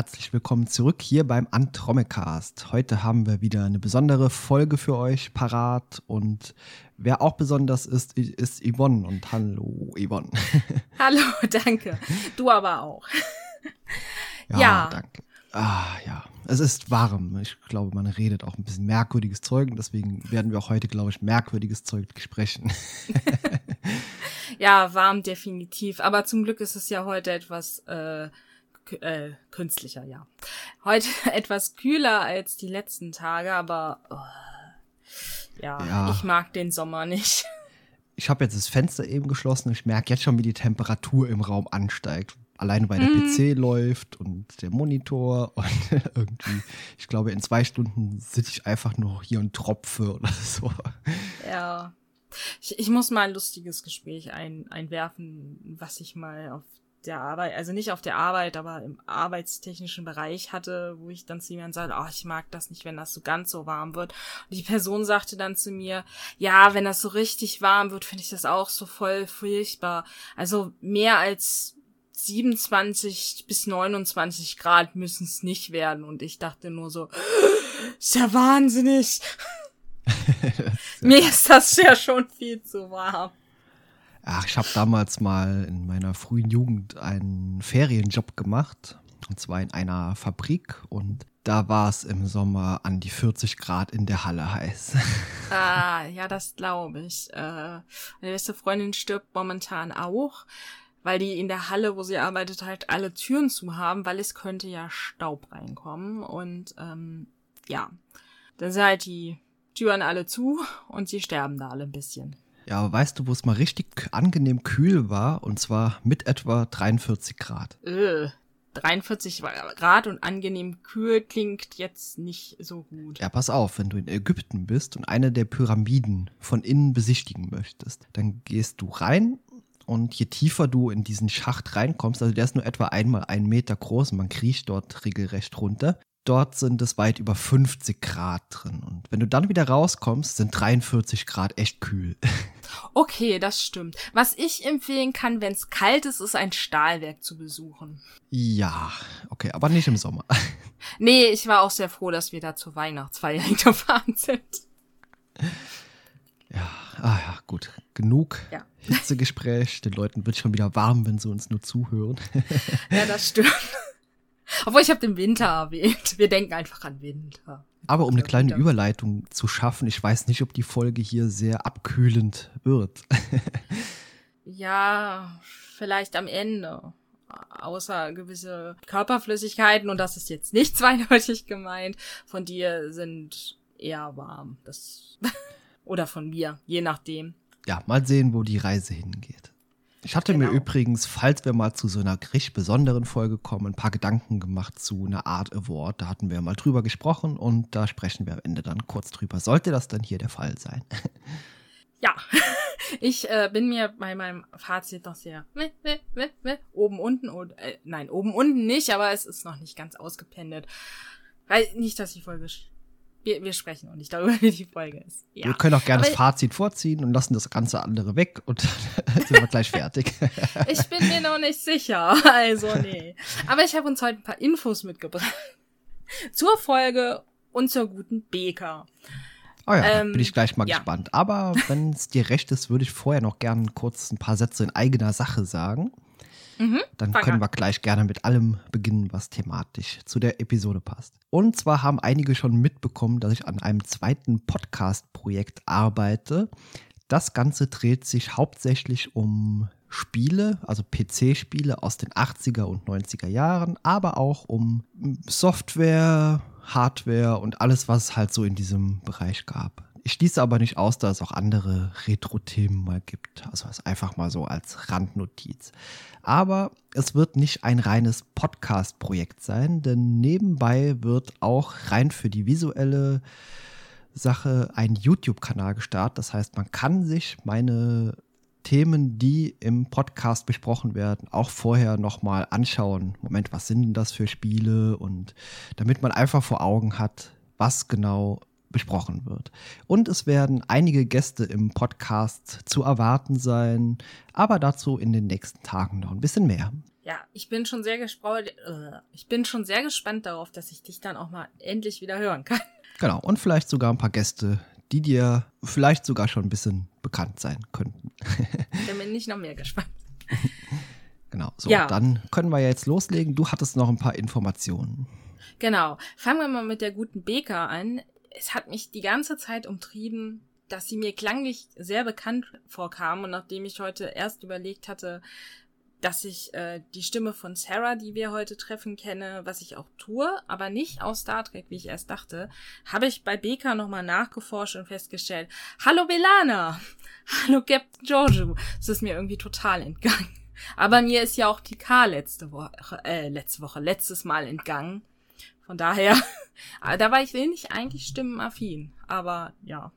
Herzlich willkommen zurück hier beim Antromecast. Heute haben wir wieder eine besondere Folge für euch parat und wer auch besonders ist, ist Yvonne und hallo Yvonne. Hallo, danke. Du aber auch. ja, ja. danke. Ah, ja. Es ist warm. Ich glaube, man redet auch ein bisschen merkwürdiges Zeug und deswegen werden wir auch heute, glaube ich, merkwürdiges Zeug sprechen. ja, warm definitiv. Aber zum Glück ist es ja heute etwas äh, äh, künstlicher, ja. Heute etwas kühler als die letzten Tage, aber oh, ja, ja, ich mag den Sommer nicht. Ich habe jetzt das Fenster eben geschlossen und ich merke jetzt schon, wie die Temperatur im Raum ansteigt. Alleine weil der mm. PC läuft und der Monitor und irgendwie, ich glaube, in zwei Stunden sitze ich einfach nur hier und tropfe oder so. Ja. Ich, ich muss mal ein lustiges Gespräch ein, einwerfen, was ich mal auf der Arbeit, also nicht auf der Arbeit, aber im arbeitstechnischen Bereich hatte, wo ich dann zu jemandem sagte, oh, ich mag das nicht, wenn das so ganz so warm wird. Und die Person sagte dann zu mir, ja, wenn das so richtig warm wird, finde ich das auch so voll furchtbar. Also mehr als 27 bis 29 Grad müssen es nicht werden. Und ich dachte nur so, ist ja wahnsinnig. Mir ist das ja schon viel zu warm. Ach, ich habe damals mal in meiner frühen Jugend einen Ferienjob gemacht. Und zwar in einer Fabrik. Und da war es im Sommer an die 40 Grad in der Halle heiß. Ah, ja, das glaube ich. Äh, meine beste Freundin stirbt momentan auch, weil die in der Halle, wo sie arbeitet, halt alle Türen zu haben, weil es könnte ja Staub reinkommen. Und ähm, ja, dann sind halt die Türen alle zu und sie sterben da alle ein bisschen. Ja, aber weißt du, wo es mal richtig angenehm kühl war? Und zwar mit etwa 43 Grad. Äh, 43 Grad und angenehm kühl klingt jetzt nicht so gut. Ja, pass auf, wenn du in Ägypten bist und eine der Pyramiden von innen besichtigen möchtest, dann gehst du rein und je tiefer du in diesen Schacht reinkommst, also der ist nur etwa einmal einen Meter groß und man kriecht dort regelrecht runter, dort sind es weit über 50 Grad drin. Und wenn du dann wieder rauskommst, sind 43 Grad echt kühl. Okay, das stimmt. Was ich empfehlen kann, wenn es kalt ist, ist ein Stahlwerk zu besuchen. Ja, okay, aber nicht im Sommer. Nee, ich war auch sehr froh, dass wir da zur Weihnachtsfeier gefahren sind. Ja, ah ja, gut. Genug ja. Hitzegespräch. Den Leuten wird schon wieder warm, wenn sie uns nur zuhören. Ja, das stimmt. Obwohl ich habe den Winter erwähnt. Wir denken einfach an Winter. Aber um eine kleine Überleitung zu schaffen, ich weiß nicht, ob die Folge hier sehr abkühlend wird. ja, vielleicht am Ende. Außer gewisse Körperflüssigkeiten, und das ist jetzt nicht zweideutig gemeint, von dir sind eher warm. Das oder von mir, je nachdem. Ja, mal sehen, wo die Reise hingeht. Ich hatte genau. mir übrigens, falls wir mal zu so einer richtig besonderen Folge kommen, ein paar Gedanken gemacht zu einer Art Award. Da hatten wir mal drüber gesprochen und da sprechen wir am Ende dann kurz drüber. Sollte das dann hier der Fall sein? Ja, ich äh, bin mir bei meinem Fazit noch sehr oben unten und äh, nein oben unten nicht, aber es ist noch nicht ganz ausgependelt, weil nicht, dass die Folge wir, wir sprechen auch nicht darüber, wie die Folge ist. Ja. Wir können auch gerne Aber das Fazit vorziehen und lassen das ganze andere weg und sind wir gleich fertig. ich bin mir noch nicht sicher. Also, nee. Aber ich habe uns heute ein paar Infos mitgebracht. Zur Folge und zur guten Beka. Oh ja, ähm, bin ich gleich mal ja. gespannt. Aber wenn es dir recht ist, würde ich vorher noch gerne kurz ein paar Sätze in eigener Sache sagen. Mhm, Dann können wir gleich gerne mit allem beginnen, was thematisch zu der Episode passt. Und zwar haben einige schon mitbekommen, dass ich an einem zweiten Podcast-Projekt arbeite. Das Ganze dreht sich hauptsächlich um Spiele, also PC-Spiele aus den 80er und 90er Jahren, aber auch um Software, Hardware und alles, was es halt so in diesem Bereich gab. Ich schließe aber nicht aus, dass es auch andere Retro-Themen mal gibt. Also einfach mal so als Randnotiz. Aber es wird nicht ein reines Podcast-Projekt sein, denn nebenbei wird auch rein für die visuelle Sache ein YouTube-Kanal gestartet. Das heißt, man kann sich meine Themen, die im Podcast besprochen werden, auch vorher nochmal anschauen. Moment, was sind denn das für Spiele? Und damit man einfach vor Augen hat, was genau besprochen wird. Und es werden einige Gäste im Podcast zu erwarten sein, aber dazu in den nächsten Tagen noch ein bisschen mehr. Ja, ich bin schon sehr gespannt. Äh, ich bin schon sehr gespannt darauf, dass ich dich dann auch mal endlich wieder hören kann. Genau, und vielleicht sogar ein paar Gäste, die dir vielleicht sogar schon ein bisschen bekannt sein könnten. Da bin ich noch mehr gespannt. Genau, so, ja. dann können wir ja jetzt loslegen. Du hattest noch ein paar Informationen. Genau, fangen wir mal mit der guten Beka an. Es hat mich die ganze Zeit umtrieben, dass sie mir klanglich sehr bekannt vorkam und nachdem ich heute erst überlegt hatte, dass ich äh, die Stimme von Sarah, die wir heute treffen, kenne, was ich auch tue, aber nicht aus Star Trek, wie ich erst dachte, habe ich bei Beka nochmal nachgeforscht und festgestellt, hallo Belana, hallo Captain Giorgio, das ist mir irgendwie total entgangen. Aber mir ist ja auch die K letzte Woche, äh, letzte Woche, letztes Mal entgangen. Von daher, da war ich wenig eigentlich stimmenaffin, aber ja.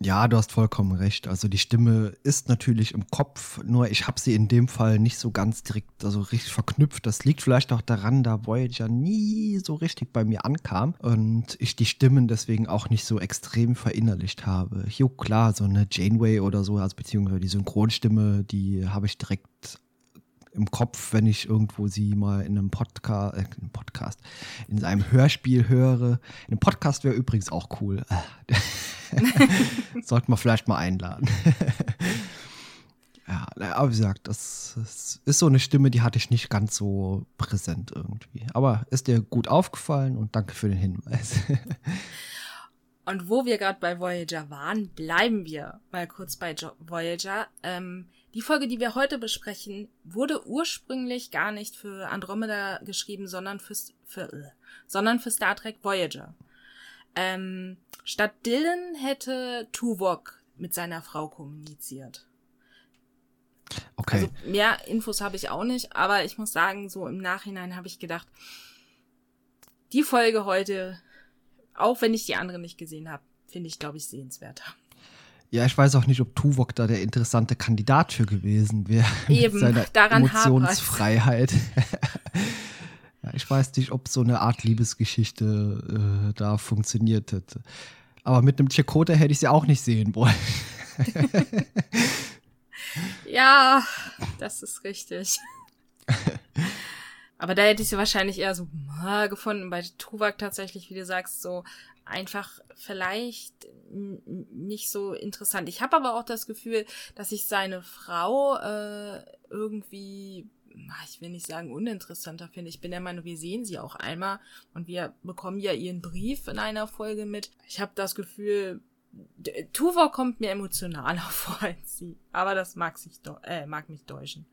Ja, du hast vollkommen recht. Also die Stimme ist natürlich im Kopf, nur ich habe sie in dem Fall nicht so ganz direkt, also richtig verknüpft. Das liegt vielleicht auch daran, da Voyager nie so richtig bei mir ankam und ich die Stimmen deswegen auch nicht so extrem verinnerlicht habe. Jo, klar, so eine Janeway oder so, also beziehungsweise die Synchronstimme, die habe ich direkt im Kopf, wenn ich irgendwo sie mal in einem Podcast, äh, in Podcast, in einem Hörspiel höre. In einem Podcast wäre übrigens auch cool. Sollten wir vielleicht mal einladen. ja, aber wie gesagt, das, das, ist so eine Stimme, die hatte ich nicht ganz so präsent irgendwie. Aber ist dir gut aufgefallen und danke für den Hinweis. und wo wir gerade bei Voyager waren, bleiben wir mal kurz bei Voyager. Ähm, die Folge, die wir heute besprechen, wurde ursprünglich gar nicht für Andromeda geschrieben, sondern für, für, äh, sondern für Star Trek Voyager. Ähm, statt Dylan hätte Tuvok mit seiner Frau kommuniziert. Okay. Also mehr Infos habe ich auch nicht, aber ich muss sagen, so im Nachhinein habe ich gedacht, die Folge heute, auch wenn ich die andere nicht gesehen habe, finde ich, glaube ich, sehenswerter. Ja, ich weiß auch nicht, ob Tuvok da der interessante Kandidat für gewesen wäre. Eben, seiner daran Emotionsfreiheit. ja, ich weiß nicht, ob so eine Art Liebesgeschichte äh, da funktioniert hätte. Aber mit einem Chakotay hätte ich sie auch nicht sehen wollen. ja, das ist richtig. Aber da hätte ich sie wahrscheinlich eher so gefunden. Bei Tuvok tatsächlich, wie du sagst, so einfach vielleicht nicht so interessant. Ich habe aber auch das Gefühl, dass ich seine Frau äh, irgendwie, ich will nicht sagen uninteressanter finde. Ich bin der Meinung, wir sehen sie auch einmal und wir bekommen ja ihren Brief in einer Folge mit. Ich habe das Gefühl, Tuva kommt mir emotionaler vor als sie. Aber das mag, sich äh, mag mich täuschen.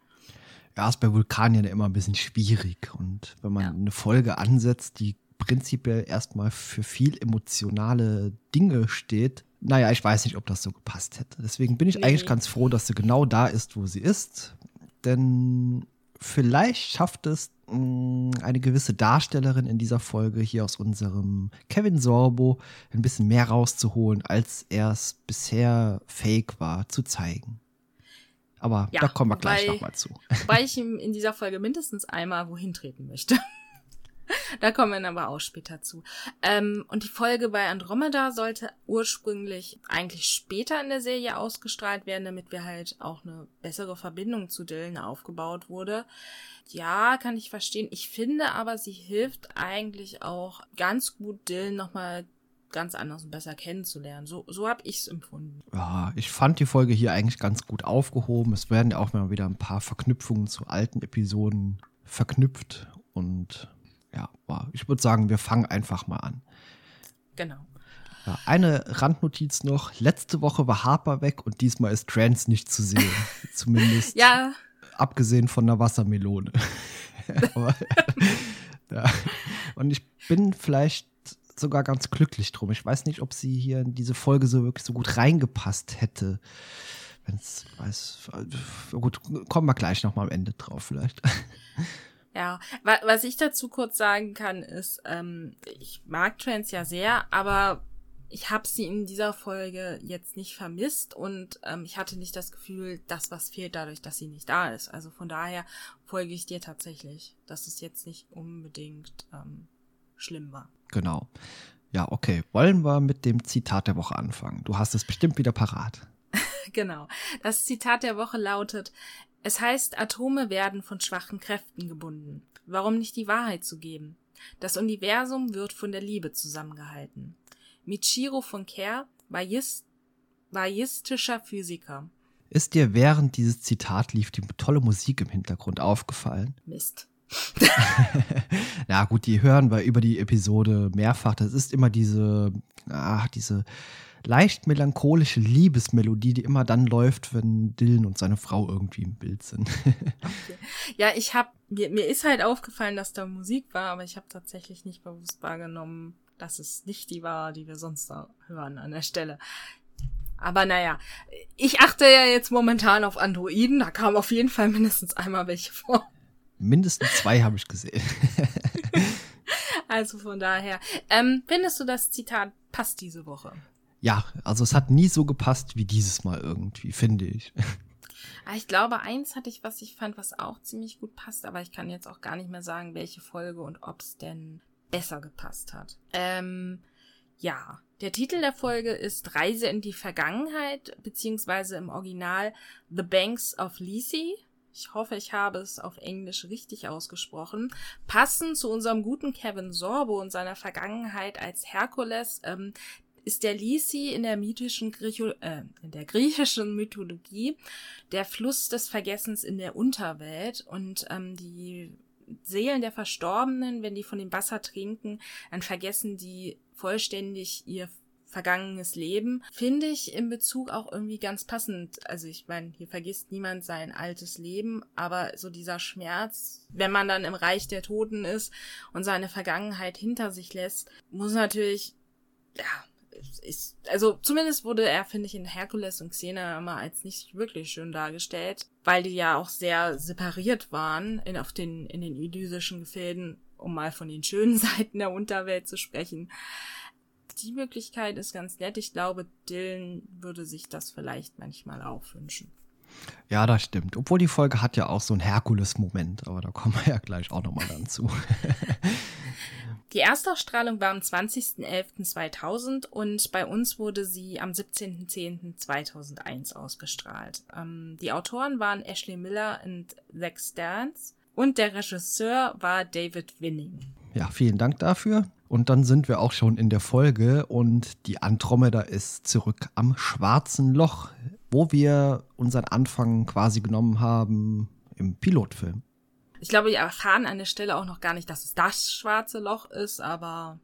Ja, ist bei Vulkanien immer ein bisschen schwierig. Und wenn man ja. eine Folge ansetzt, die prinzipiell erstmal für viel emotionale Dinge steht. Naja, ich weiß nicht, ob das so gepasst hätte. Deswegen bin ich nee. eigentlich ganz froh, dass sie genau da ist, wo sie ist. Denn vielleicht schafft es mh, mm, eine gewisse Darstellerin in dieser Folge hier aus unserem Kevin Sorbo ein bisschen mehr rauszuholen, als er es bisher fake war zu zeigen. Aber ja, da kommen wir gleich nochmal zu. Weil ich ihm in dieser Folge mindestens einmal wohin treten möchte da kommen wir aber auch später zu. Ähm, und die Folge bei Andromeda sollte ursprünglich eigentlich später in der Serie ausgestrahlt werden, damit wir halt auch eine bessere Verbindung zu Dylan aufgebaut wurde. Ja, kann ich verstehen. Ich finde aber, sie hilft eigentlich auch ganz gut Dylan nochmal ganz anders und besser kennenzulernen. So, so habe ich es empfunden. Ja, ich fand die Folge hier eigentlich ganz gut aufgehoben. Es werden ja auch mal wieder ein paar Verknüpfungen zu alten Episoden verknüpft und ja, ich würde sagen, wir fangen einfach mal an. Genau. Ja, eine Randnotiz noch. Letzte Woche war Harper weg und diesmal ist Trans nicht zu sehen. Zumindest. Ja. Abgesehen von der Wassermelone. Aber, ja. Und ich bin vielleicht sogar ganz glücklich drum. Ich weiß nicht, ob sie hier in diese Folge so wirklich so gut reingepasst hätte. Wenn es weiß. Gut, kommen wir gleich noch mal am Ende drauf, vielleicht. Ja, was ich dazu kurz sagen kann, ist, ähm, ich mag Trans ja sehr, aber ich habe sie in dieser Folge jetzt nicht vermisst und ähm, ich hatte nicht das Gefühl, dass was fehlt dadurch, dass sie nicht da ist. Also von daher folge ich dir tatsächlich, dass es jetzt nicht unbedingt ähm, schlimm war. Genau. Ja, okay. Wollen wir mit dem Zitat der Woche anfangen? Du hast es bestimmt wieder parat. genau. Das Zitat der Woche lautet, Es heißt, Atome werden von schwachen Kräften gebunden. Warum nicht die Wahrheit zu geben? Das Universum wird von der Liebe zusammengehalten. Michiro von Kerr war jistischer Physiker. Ist dir während dieses Zitat lief die tolle Musik im Hintergrund aufgefallen? Mist. Na gut, die hören wir über die Episode mehrfach. Das ist immer diese, ach, diese leicht melancholische Liebesmelodie, die immer dann läuft, wenn Dylan und seine Frau irgendwie im Bild sind. okay. Ja, ich habe mir, mir ist halt aufgefallen, dass da Musik war, aber ich habe tatsächlich nicht bewusst wahrgenommen, dass es nicht die war, die wir sonst da hören an der Stelle. Aber naja, ich achte ja jetzt momentan auf Androiden, da kam auf jeden Fall mindestens einmal welche vor. Mindestens zwei habe ich gesehen. also von daher. Ähm, findest du, das Zitat passt diese Woche? Ja, also es hat nie so gepasst wie dieses Mal irgendwie, finde ich. Ah, ich glaube, eins hatte ich, was ich fand, was auch ziemlich gut passt, aber ich kann jetzt auch gar nicht mehr sagen, welche Folge und ob es denn besser gepasst hat. Ähm, ja, der Titel der Folge ist Reise in die Vergangenheit, beziehungsweise im Original The Banks of Lisi. Ich hoffe, ich habe es auf Englisch richtig ausgesprochen. Passend zu unserem guten Kevin Sorbo und seiner Vergangenheit als Herkules, ähm, ist der Lisi in der mythischen Griecho äh, in der griechischen Mythologie der Fluss des Vergessens in der Unterwelt und ähm, die Seelen der Verstorbenen, wenn die von dem Wasser trinken, dann vergessen die vollständig ihr vergangenes Leben, finde ich in Bezug auch irgendwie ganz passend. Also ich meine, hier vergisst niemand sein altes Leben, aber so dieser Schmerz, wenn man dann im Reich der Toten ist und seine Vergangenheit hinter sich lässt, muss natürlich, ja, ist, also zumindest wurde er, finde ich, in Herkules und Xena immer als nicht wirklich schön dargestellt, weil die ja auch sehr separiert waren in, auf den, in den elysischen Gefilden, um mal von den schönen Seiten der Unterwelt zu sprechen. Die Möglichkeit ist ganz nett. Ich glaube, Dylan würde sich das vielleicht manchmal auch wünschen. Ja, das stimmt. Obwohl die Folge hat ja auch so einen Herkules-Moment, aber da kommen wir ja gleich auch nochmal dann zu. Die Erstausstrahlung war am 20.11.2000 und bei uns wurde sie am 17.10.2001 ausgestrahlt. Ähm, die Autoren waren Ashley Miller und Zach Stans und der Regisseur war David Winning. Ja, vielen Dank dafür. Und dann sind wir auch schon in der Folge und die Andromeda ist zurück am schwarzen Loch, wo wir unseren Anfang quasi genommen haben im Pilotfilm. Ich glaube, wir erfahren an der Stelle auch noch gar nicht, dass es das schwarze Loch ist, aber.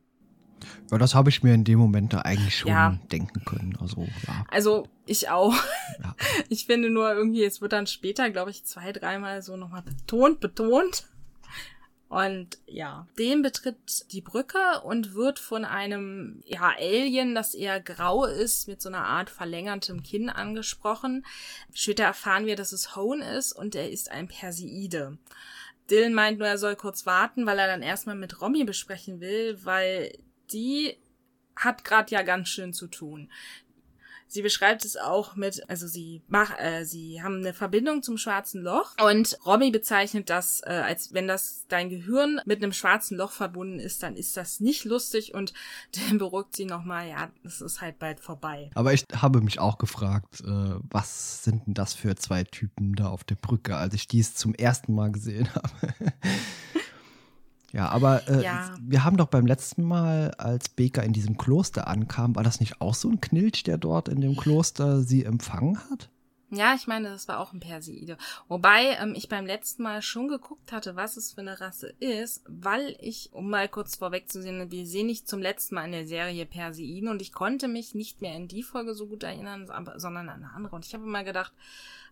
Ja, das habe ich mir in dem Moment da eigentlich schon ja. denken können. Also, ja. Also, ich auch. Ja. Ich finde nur irgendwie, es wird dann später, glaube ich, zwei, dreimal so nochmal betont, betont. Und ja, den betritt die Brücke und wird von einem ja, Alien, das eher grau ist, mit so einer Art verlängertem Kinn angesprochen. Später erfahren wir, dass es Hone ist und er ist ein Perseide. Dylan meint nur, er soll kurz warten, weil er dann erstmal mit Romy besprechen will, weil die hat gerade ja ganz schön zu tun. Sie beschreibt es auch mit, also sie mach, äh, sie haben eine Verbindung zum schwarzen Loch und Robbie bezeichnet das, äh, als wenn das dein Gehirn mit einem schwarzen Loch verbunden ist, dann ist das nicht lustig und dann beruhigt sie nochmal, ja, es ist halt bald vorbei. Aber ich habe mich auch gefragt, äh, was sind denn das für zwei Typen da auf der Brücke, als ich dies zum ersten Mal gesehen habe. Ja, aber äh, ja. wir haben doch beim letzten Mal, als Baker in diesem Kloster ankam, war das nicht auch so ein Knilch, der dort in dem Kloster sie empfangen hat? Ja, ich meine, das war auch ein Perseide. Wobei ähm, ich beim letzten Mal schon geguckt hatte, was es für eine Rasse ist, weil ich, um mal kurz vorwegzusehen, wir sehen nicht zum letzten Mal in der Serie Perseiden und ich konnte mich nicht mehr in die Folge so gut erinnern, sondern an eine andere. Und ich habe immer gedacht,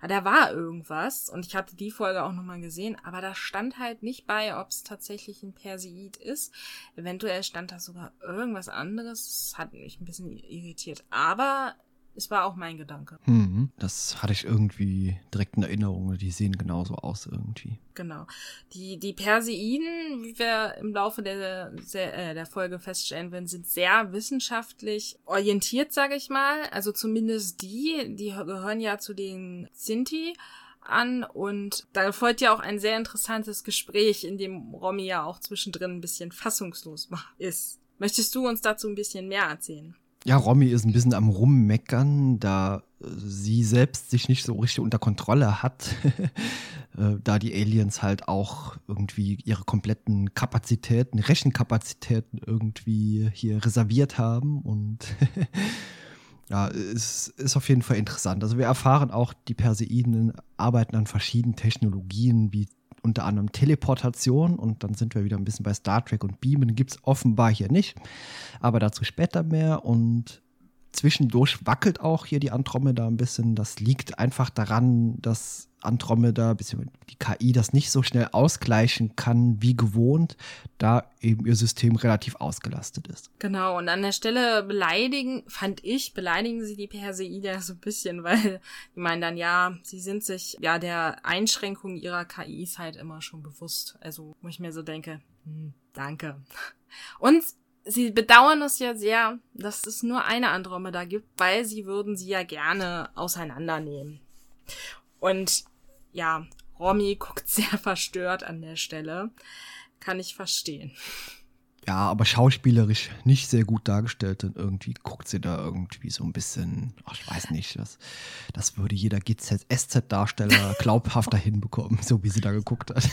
ah, da war irgendwas und ich hatte die Folge auch nochmal gesehen, aber da stand halt nicht bei, ob es tatsächlich ein Perseid ist. Eventuell stand da sogar irgendwas anderes. Das hat mich ein bisschen irritiert. Aber es war auch mein Gedanke. Hm, das hatte ich irgendwie direkt in Erinnerung. Die sehen genauso aus irgendwie. Genau. Die, die Perseiden, wie wir im Laufe der, der, äh, der Folge feststellen werden, sind sehr wissenschaftlich orientiert, sage ich mal. Also zumindest die, die gehören ja zu den Sinti an und da folgt ja auch ein sehr interessantes Gespräch, in dem Romy ja auch zwischendrin ein bisschen fassungslos ist. Möchtest du uns dazu ein bisschen mehr erzählen? Ja, Romy ist ein bisschen am Rummeckern, da sie selbst sich nicht so richtig unter Kontrolle hat, äh, da die Aliens halt auch irgendwie ihre kompletten Kapazitäten, Rechenkapazitäten irgendwie hier reserviert haben und ja, es ist auf jeden Fall interessant. Also wir erfahren auch, die Perseiden arbeiten an verschiedenen Technologien, wie unter anderem Teleportation und dann sind wir wieder ein bisschen bei Star Trek und Beamen gibt es offenbar hier nicht, aber dazu später mehr und zwischendurch wackelt auch hier die Andromeda ein bisschen. Das liegt einfach daran, dass Andromeda, bzw. die KI das nicht so schnell ausgleichen kann wie gewohnt, da eben ihr System relativ ausgelastet ist. Genau, und an der Stelle beleidigen, fand ich, beleidigen sie die Perseide so ein bisschen, weil die meinen dann, ja, sie sind sich ja der Einschränkung ihrer KIs halt immer schon bewusst. Also, wo ich mir so denke, hm, danke. Und sie bedauern es ja sehr, dass es nur eine Andromeda gibt, weil sie würden sie ja gerne auseinandernehmen. Und ja, Romy guckt sehr verstört an der Stelle. Kann ich verstehen. Ja, aber schauspielerisch nicht sehr gut dargestellt und irgendwie guckt sie da irgendwie so ein bisschen, ach, ich weiß nicht, das, das würde jeder GZ-SZ-Darsteller glaubhafter hinbekommen, so wie sie da geguckt hat.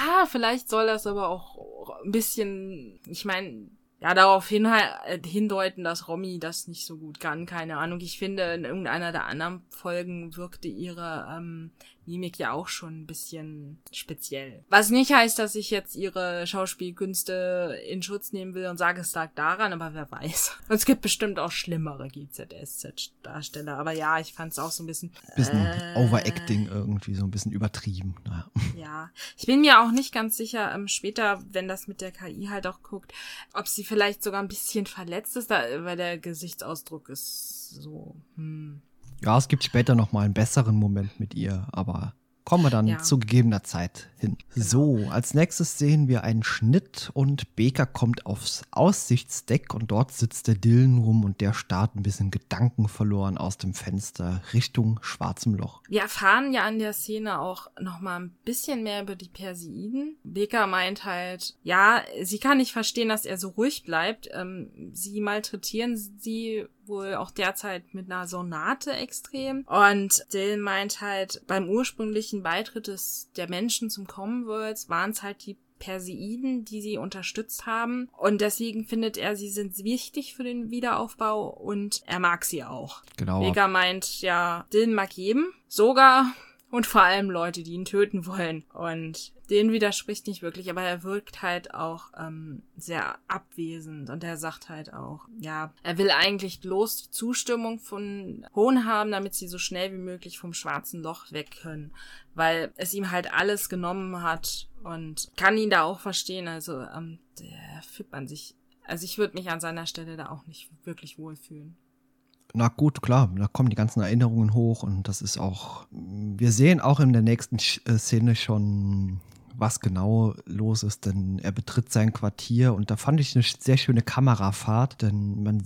ah, vielleicht soll das aber auch ein bisschen, ich meine, ja, darauf hin, äh, hindeuten, dass Romy das nicht so gut kann. Keine Ahnung. Ich finde, in irgendeiner der anderen Folgen wirkte ihre ähm, Mimik ja auch schon ein bisschen speziell. Was nicht heißt, dass ich jetzt ihre Schauspielkünste in Schutz nehmen will und sage, es lag daran, aber wer weiß. es gibt bestimmt auch schlimmere GZSZ-Darsteller. Aber ja, ich fand es auch so ein bisschen. Bisschen äh, Overacting irgendwie, so ein bisschen übertrieben. Naja. Ja. Ich bin mir auch nicht ganz sicher, ähm, später, wenn das mit der KI halt auch guckt, ob sie vielleicht sogar ein bisschen verletzt ist, da, weil der Gesichtsausdruck ist so, hm. Ja, es gibt später noch mal einen besseren Moment mit ihr, aber kommen wir dann ja. zu gegebener Zeit hin. Genau. So, als nächstes sehen wir einen Schnitt und Baker kommt aufs Aussichtsdeck und dort sitzt der Dillen rum und der starrt ein bisschen Gedanken verloren aus dem Fenster Richtung schwarzem Loch. Wir erfahren ja an der Szene auch noch mal ein bisschen mehr über die Perseiden. Baker meint halt, ja, sie kann nicht verstehen, dass er so ruhig bleibt. Ähm, sie malträtieren sie wohl auch derzeit mit einer Sonate extrem. Und Dill meint halt, beim ursprünglichen Beitritt des, der Menschen zum Commonwealth waren es halt die Perseiden, die sie unterstützt haben. Und deswegen findet er, sie sind wichtig für den Wiederaufbau und er mag sie auch. Genau. Vega meint, ja, Dylan mag jedem. Sogar und vor allem Leute, die ihn töten wollen. Und den widerspricht nicht wirklich, aber er wirkt halt auch ähm, sehr abwesend und er sagt halt auch, ja, er will eigentlich bloß die Zustimmung von Hohn haben, damit sie so schnell wie möglich vom schwarzen Loch weg können, weil es ihm halt alles genommen hat und kann ihn da auch verstehen. Also ähm, der fühlt man sich, also ich würde mich an seiner Stelle da auch nicht wirklich wohlfühlen na gut, klar, da kommen die ganzen Erinnerungen hoch und das ist auch, wir sehen auch in der nächsten äh, Szene schon, was genau los ist, denn er betritt sein Quartier und da fand ich eine sehr schöne Kamerafahrt, denn man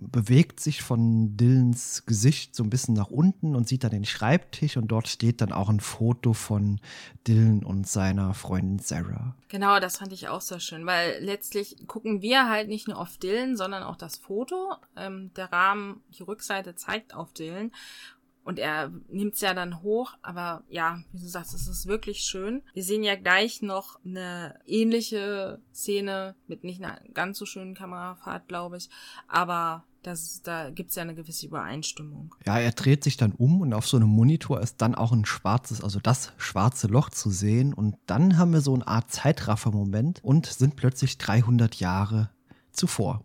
bewegt sich von Dylans Gesicht so ein bisschen nach unten und sieht dann den Schreibtisch und dort steht dann auch ein Foto von Dylan und seiner Freundin Sarah. Genau, das fand ich auch sehr schön, weil letztlich gucken wir halt nicht nur auf Dylan, sondern auch das Foto. Ähm, der Rahmen, die Rückseite zeigt auf Dylan und er nimmt es ja dann hoch, aber ja, wie du sagst, es ist wirklich schön. Wir sehen ja gleich noch eine ähnliche Szene mit nicht einer ganz so schönen Kamerafahrt, glaube ich. Aber das, da gibt's ja eine gewisse Übereinstimmung. Ja, er dreht sich dann um und auf so einem Monitor ist dann auch ein schwarzes, also das schwarze Loch zu sehen. Und dann haben wir so eine Art Zeitraffer-Moment und sind plötzlich 300 Jahre zuvor.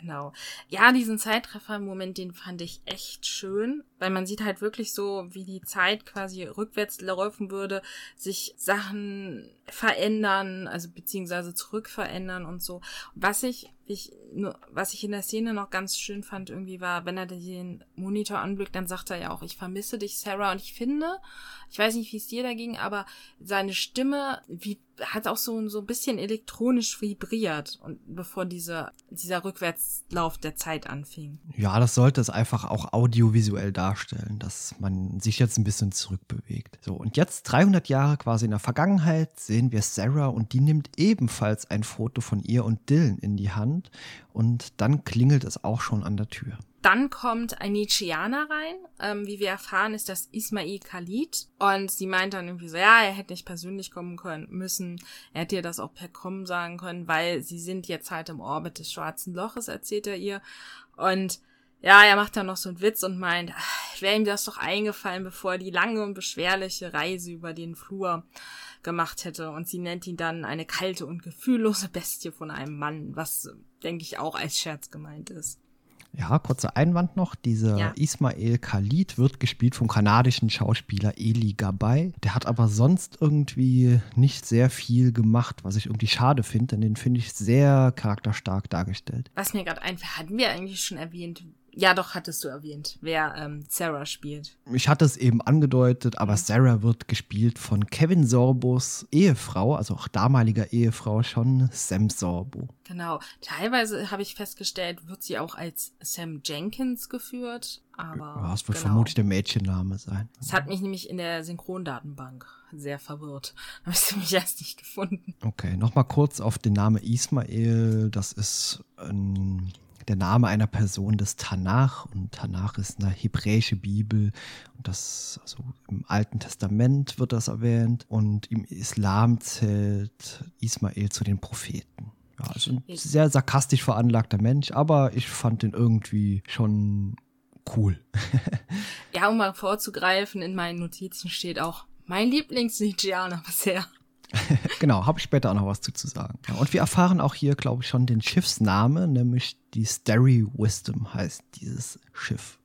Genau. Ja, diesen Zeitraffer-Moment, den fand ich echt schön, weil man sieht halt wirklich so, wie die Zeit quasi rückwärts laufen würde, sich Sachen verändern, also beziehungsweise zurückverändern und so. Was ich, ich nur, was ich in der Szene noch ganz schön fand, irgendwie war, wenn er den Monitor anblickt, dann sagt er ja auch, ich vermisse dich, Sarah. Und ich finde, ich weiß nicht, wie es dir da ging, aber seine Stimme, wie hat auch so, so ein bisschen elektronisch vibriert und bevor diese, dieser Rückwärtslauf der Zeit anfing. Ja, das sollte es einfach auch audiovisuell darstellen, dass man sich jetzt ein bisschen zurückbewegt. So, und jetzt 300 Jahre quasi in der Vergangenheit sehen wir Sarah und die nimmt ebenfalls ein Foto von ihr und Dylan in die Hand und dann klingelt es auch schon an der Tür. Dann kommt ein Nietzscheaner rein. Ähm, wie wir erfahren, ist das Ismail Khalid. Und sie meint dann irgendwie so, ja, er hätte nicht persönlich kommen können müssen. Er hätte ihr das auch per Kommen sagen können, weil sie sind jetzt halt im Orbit des Schwarzen Loches, erzählt er ihr. Und ja, er macht dann noch so einen Witz und meint, wäre ihm das doch eingefallen, bevor er die lange und beschwerliche Reise über den Flur gemacht hätte. Und sie nennt ihn dann eine kalte und gefühllose Bestie von einem Mann, was, denke ich, auch als Scherz gemeint ist. Ja, kurzer Einwand noch. Dieser ja. Ismail Khalid wird gespielt vom kanadischen Schauspieler Eli Gabay. Der hat aber sonst irgendwie nicht sehr viel gemacht, was ich irgendwie schade finde, denn den finde ich sehr charakterstark dargestellt. Was mir gerade einfällt, hatten wir eigentlich schon erwähnt, ja, doch, hattest du erwähnt, wer ähm, Sarah spielt. Ich hatte es eben angedeutet, aber mhm. Sarah wird gespielt von Kevin Sorbos Ehefrau, also auch damaliger Ehefrau schon, Sam Sorbo. Genau. Teilweise habe ich festgestellt, wird sie auch als Sam Jenkins geführt, aber. Ja, das wird genau. vermutlich der Mädchenname sein. Das hat mich nämlich in der Synchrondatenbank sehr verwirrt. Da habe ich mich erst nicht gefunden. Okay, nochmal kurz auf den Namen Ismael. Das ist ein der Name einer Person des Tanach und Tanach ist eine hebräische Bibel und das also im Alten Testament wird das erwähnt und im Islam zählt Ismael zu den Propheten. Ja, also ein sehr sarkastisch veranlagter Mensch, aber ich fand den irgendwie schon cool. ja, um mal vorzugreifen, in meinen Notizen steht auch mein Lieblings-Nietzscheaner bisher. genau, habe ich später auch noch was zu, zu sagen. Ja, und wir erfahren auch hier, glaube ich, schon den Schiffsname, nämlich die Starry Wisdom heißt dieses Schiff.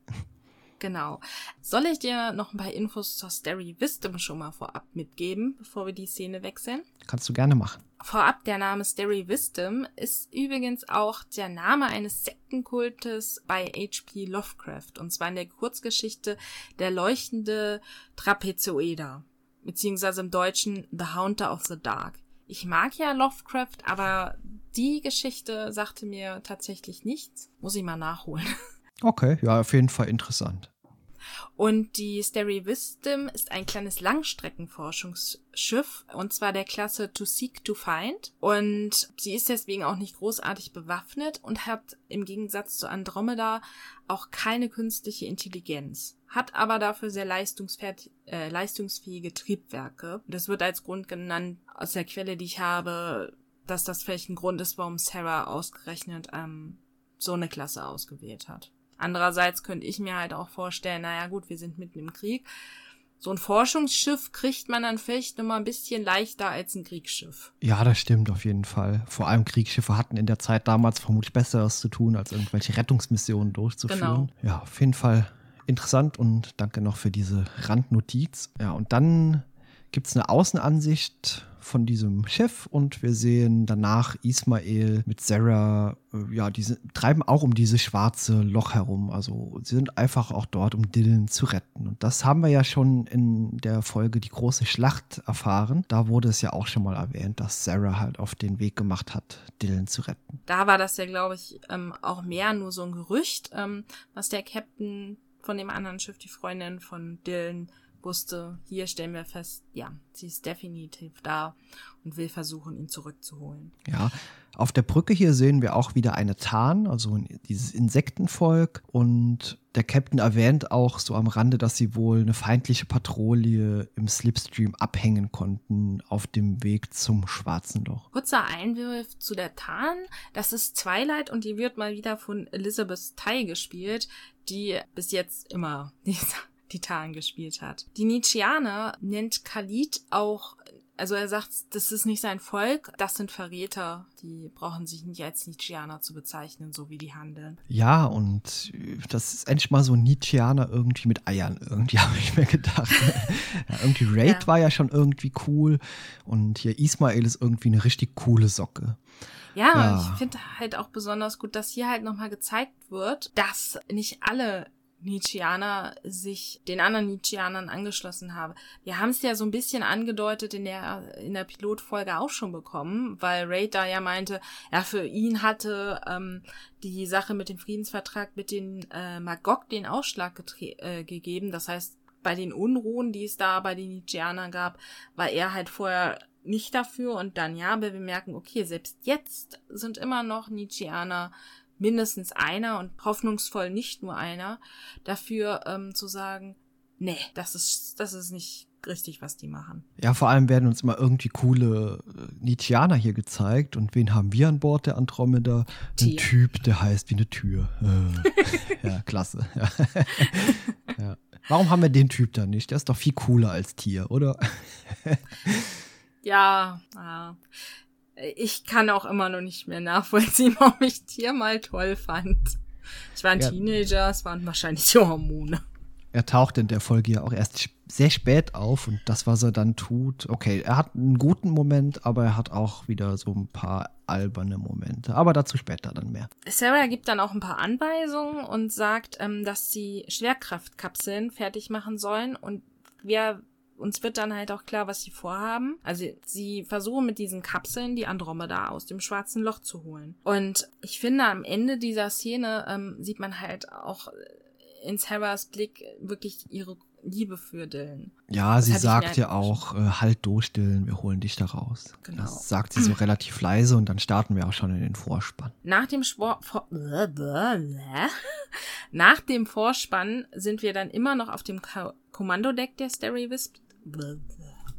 Genau. Soll ich dir noch ein paar Infos zur Starry Wisdom schon mal vorab mitgeben, bevor wir die Szene wechseln? Kannst du gerne machen. Vorab, der Name Starry Wisdom ist übrigens auch der Name eines Sektenkultes bei H.P. Lovecraft, und zwar in der Kurzgeschichte Der leuchtende Trapezoeder beziehungsweise im Deutschen The Haunter of the Dark. Ich mag ja Lovecraft, aber die Geschichte sagte mir tatsächlich nichts. Muss ich mal nachholen. Okay, ja, auf jeden Fall interessant. Und die Starry Wisdom ist ein kleines Langstreckenforschungsschiff und zwar der Klasse To Seek to Find. Und sie ist deswegen auch nicht großartig bewaffnet und hat im Gegensatz zu Andromeda auch keine künstliche Intelligenz hat aber dafür sehr äh, leistungsfähige Triebwerke. Das wird als Grund genannt aus der Quelle, die ich habe, dass das vielleicht ein Grund ist, warum Sarah ausgerechnet ähm, so eine Klasse ausgewählt hat. Andererseits könnte ich mir halt auch vorstellen, naja gut, wir sind mitten im Krieg. So ein Forschungsschiff kriegt man dann vielleicht noch mal ein bisschen leichter als ein Kriegsschiff. Ja, das stimmt auf jeden Fall. Vor allem Kriegsschiffe hatten in der Zeit damals vermutlich Besseres zu tun, als irgendwelche Rettungsmissionen durchzuführen. Genau. Ja, auf jeden Fall interessant und danke noch für diese Randnotiz. Ja, und dann gibt es eine Außenansicht von diesem Schiff und wir sehen danach Ismael mit Sarah, äh, ja, die treiben auch um dieses schwarze Loch herum. Also sie sind einfach auch dort, um Dylan zu retten. Und das haben wir ja schon in der Folge Die große Schlacht erfahren. Da wurde es ja auch schon mal erwähnt, dass Sarah halt auf den Weg gemacht hat, Dylan zu retten. Da war das ja, glaube ich, ähm, auch mehr nur so ein Gerücht, ähm, was der Captain von dem anderen Schiff, die Freundin von Dylan, wusste, hier stellen wir fest, ja, sie ist definitiv da und will versuchen, ihn zurückzuholen. Ja, auf der Brücke hier sehen wir auch wieder eine Tarn, also dieses Insektenvolk. Und der Captain erwähnt auch so am Rande, dass sie wohl eine feindliche Patrouille im Slipstream abhängen konnten auf dem Weg zum Schwarzen Loch. Kurzer Einwurf zu der Tarn. Das ist Twilight und die wird mal wieder von Elizabeth Ty gespielt, die bis jetzt immer diese Titan gespielt hat. Die Nietzscheaner nennt Khalid auch also er sagt, das ist nicht sein Volk, das sind Verräter, die brauchen sich nicht als Nietzscheaner zu bezeichnen, so wie die handeln. Ja, und das ist endlich mal so ein Nietzscheaner irgendwie mit Eiern, irgendwie habe ich mir gedacht. ja, irgendwie Raid ja. war ja schon irgendwie cool und hier Ismail ist irgendwie eine richtig coole Socke. Ja, ja. ich finde halt auch besonders gut, dass hier halt nochmal gezeigt wird, dass nicht alle Nietzscheaner sich den anderen Nietzscheanern angeschlossen habe. Wir haben es ja so ein bisschen angedeutet in der, in der Pilotfolge auch schon bekommen, weil Raid da ja meinte, ja, für ihn hatte ähm, die Sache mit dem Friedensvertrag mit den äh, Magog den Ausschlag äh, gegeben. Das heißt, bei den Unruhen, die es da bei den Nietzscheanern gab, war er halt vorher nicht dafür und dann ja, aber wir merken, okay, selbst jetzt sind immer noch Nietzscheaner mindestens einer und hoffnungsvoll nicht nur einer, dafür ähm, zu sagen, nee, das ist, das ist nicht richtig, was die machen. Ja, vor allem werden uns immer irgendwie coole äh, Nietzscheaner hier gezeigt. Und wen haben wir an Bord der Andromeda? Ein Typ, der heißt wie eine Tür. Äh, ja, klasse. Ja. Warum haben wir den Typ da nicht? Der ist doch viel cooler als Tier, oder? ja, ja ich kann auch immer noch nicht mehr nachvollziehen, warum ich Tier mal toll fand. Ich war ein ja. Teenager, es waren wahrscheinlich die Hormone. Er taucht in der Folge ja auch erst sehr spät auf und das, was er dann tut, okay, er hat einen guten Moment, aber er hat auch wieder so ein paar alberne Momente. Aber dazu später dann mehr. Sarah gibt dann auch ein paar Anweisungen und sagt, ähm, dass sie Schwerkraftkapseln fertig machen sollen und wer uns wird dann halt auch klar, was sie vorhaben. Also sie versuchen mit diesen Kapseln die Andromeda aus dem schwarzen Loch zu holen. Und ich finde, am Ende dieser Szene ähm, sieht man halt auch in Sarahs Blick wirklich ihre Liebe für Dylan. Ja, das sie sagt ja auch, äh, halt durch, Dylan, wir holen dich da raus. Genau. Das sagt sie so relativ leise und dann starten wir auch schon in den Vorspann. Nach dem, Spor Vor Nach dem Vorspann sind wir dann immer noch auf dem Kommandodeck der Starry Wisp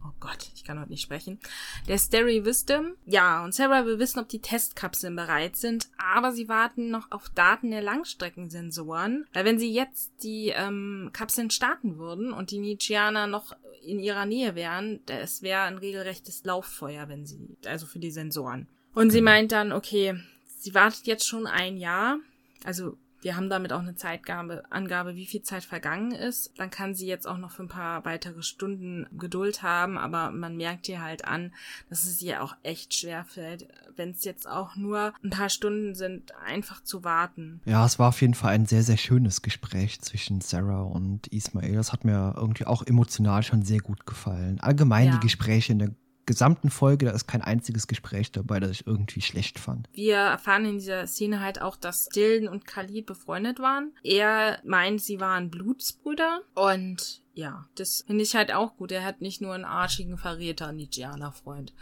Oh Gott, ich kann heute nicht sprechen. Der Starry Wisdom. Ja, und Sarah will wissen, ob die Testkapseln bereit sind, aber sie warten noch auf Daten der Langstreckensensoren. Weil wenn sie jetzt die ähm, Kapseln starten würden und die Nietzscheaner noch in ihrer Nähe wären, es wäre ein regelrechtes Lauffeuer, wenn sie, also für die Sensoren. Und sie meint dann, okay, sie wartet jetzt schon ein Jahr, also wir haben damit auch eine Zeitgabe, Angabe, wie viel Zeit vergangen ist. Dann kann sie jetzt auch noch für ein paar weitere Stunden Geduld haben, aber man merkt ihr halt an, dass es ihr auch echt schwer fällt, wenn es jetzt auch nur ein paar Stunden sind, einfach zu warten. Ja, es war auf jeden Fall ein sehr, sehr schönes Gespräch zwischen Sarah und Ismail. Das hat mir irgendwie auch emotional schon sehr gut gefallen. Allgemein ja. die Gespräche in der gesamten Folge, da ist kein einziges Gespräch dabei, das ich irgendwie schlecht fand. Wir erfahren in dieser Szene halt auch, dass Dylan und Khalid befreundet waren. Er meint, sie waren Blutsbrüder und ja, das finde ich halt auch gut. Er hat nicht nur einen arschigen Verräter, Nietzscheaner-Freund.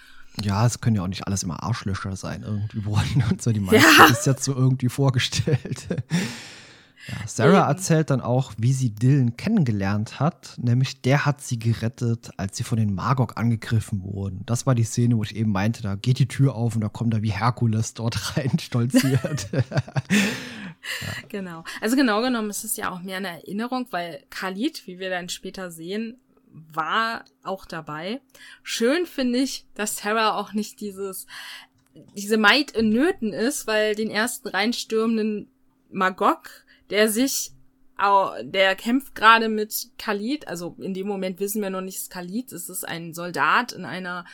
Ja, es können ja auch nicht alles immer Arschlöcher sein. Irgendwie wurden uns ja die meisten ja. ist jetzt so irgendwie vorgestellt. Ja, Sarah Eben. erzählt dann auch, wie sie Dylan kennengelernt hat. Nämlich der hat sie gerettet, als sie von den Magog angegriffen wurden. Das war die Szene, wo ich eben meinte, da geht die Tür auf und da kommt er wie Herkules dort rein stolziert. ja. Genau. Also genau genommen ist es ja auch mehr eine Erinnerung, weil Khalid, wie wir dann später sehen, war auch dabei. Schön finde ich, dass Sarah auch nicht dieses diese Maid in Nöten ist, weil den ersten reinstürmenden Magog der sich, der kämpft gerade mit Khalid, also in dem Moment wissen wir noch nicht, es ist Khalid, es ist ein Soldat in einer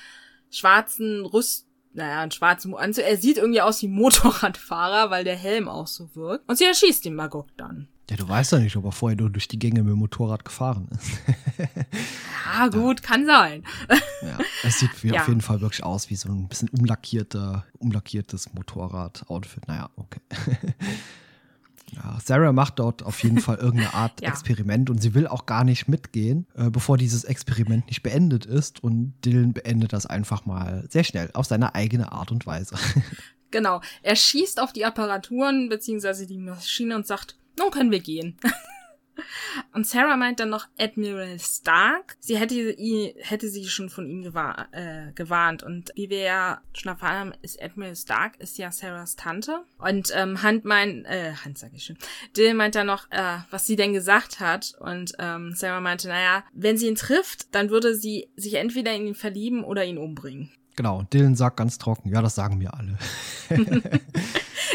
schwarzen Rüst, naja, ein schwarzen Anzug. Er sieht irgendwie aus wie Motorradfahrer, weil der Helm auch so wirkt. Und sie erschießt den Magog dann. Ja, du weißt doch nicht, ob er vorher nur durch die Gänge mit dem Motorrad gefahren ist. ja, gut, ja. kann sein. ja, es sieht ja. auf jeden Fall wirklich aus wie so ein bisschen umlackierter, umlackiertes Motorrad-Outfit. Naja, okay. Ja, Sarah macht dort auf jeden Fall irgendeine Art ja. Experiment und sie will auch gar nicht mitgehen, äh, bevor dieses Experiment nicht beendet ist. Und Dylan beendet das einfach mal sehr schnell auf seine eigene Art und Weise. Genau. Er schießt auf die Apparaturen bzw. die Maschine und sagt, nun können wir gehen. Und Sarah meint dann noch Admiral Stark. Sie hätte, hätte sie schon von ihm gewahr, äh, gewarnt. Und wie wir ja schon erfahren haben, ist Admiral Stark ist ja Sarahs Tante. Und ähm, Hunt meint, äh, Hunt sag ich schon, Dill meint dann noch, äh, was sie denn gesagt hat. Und ähm, Sarah meinte, naja, wenn sie ihn trifft, dann würde sie sich entweder in ihn verlieben oder ihn umbringen. Genau, Dylan sagt ganz trocken, ja, das sagen wir alle.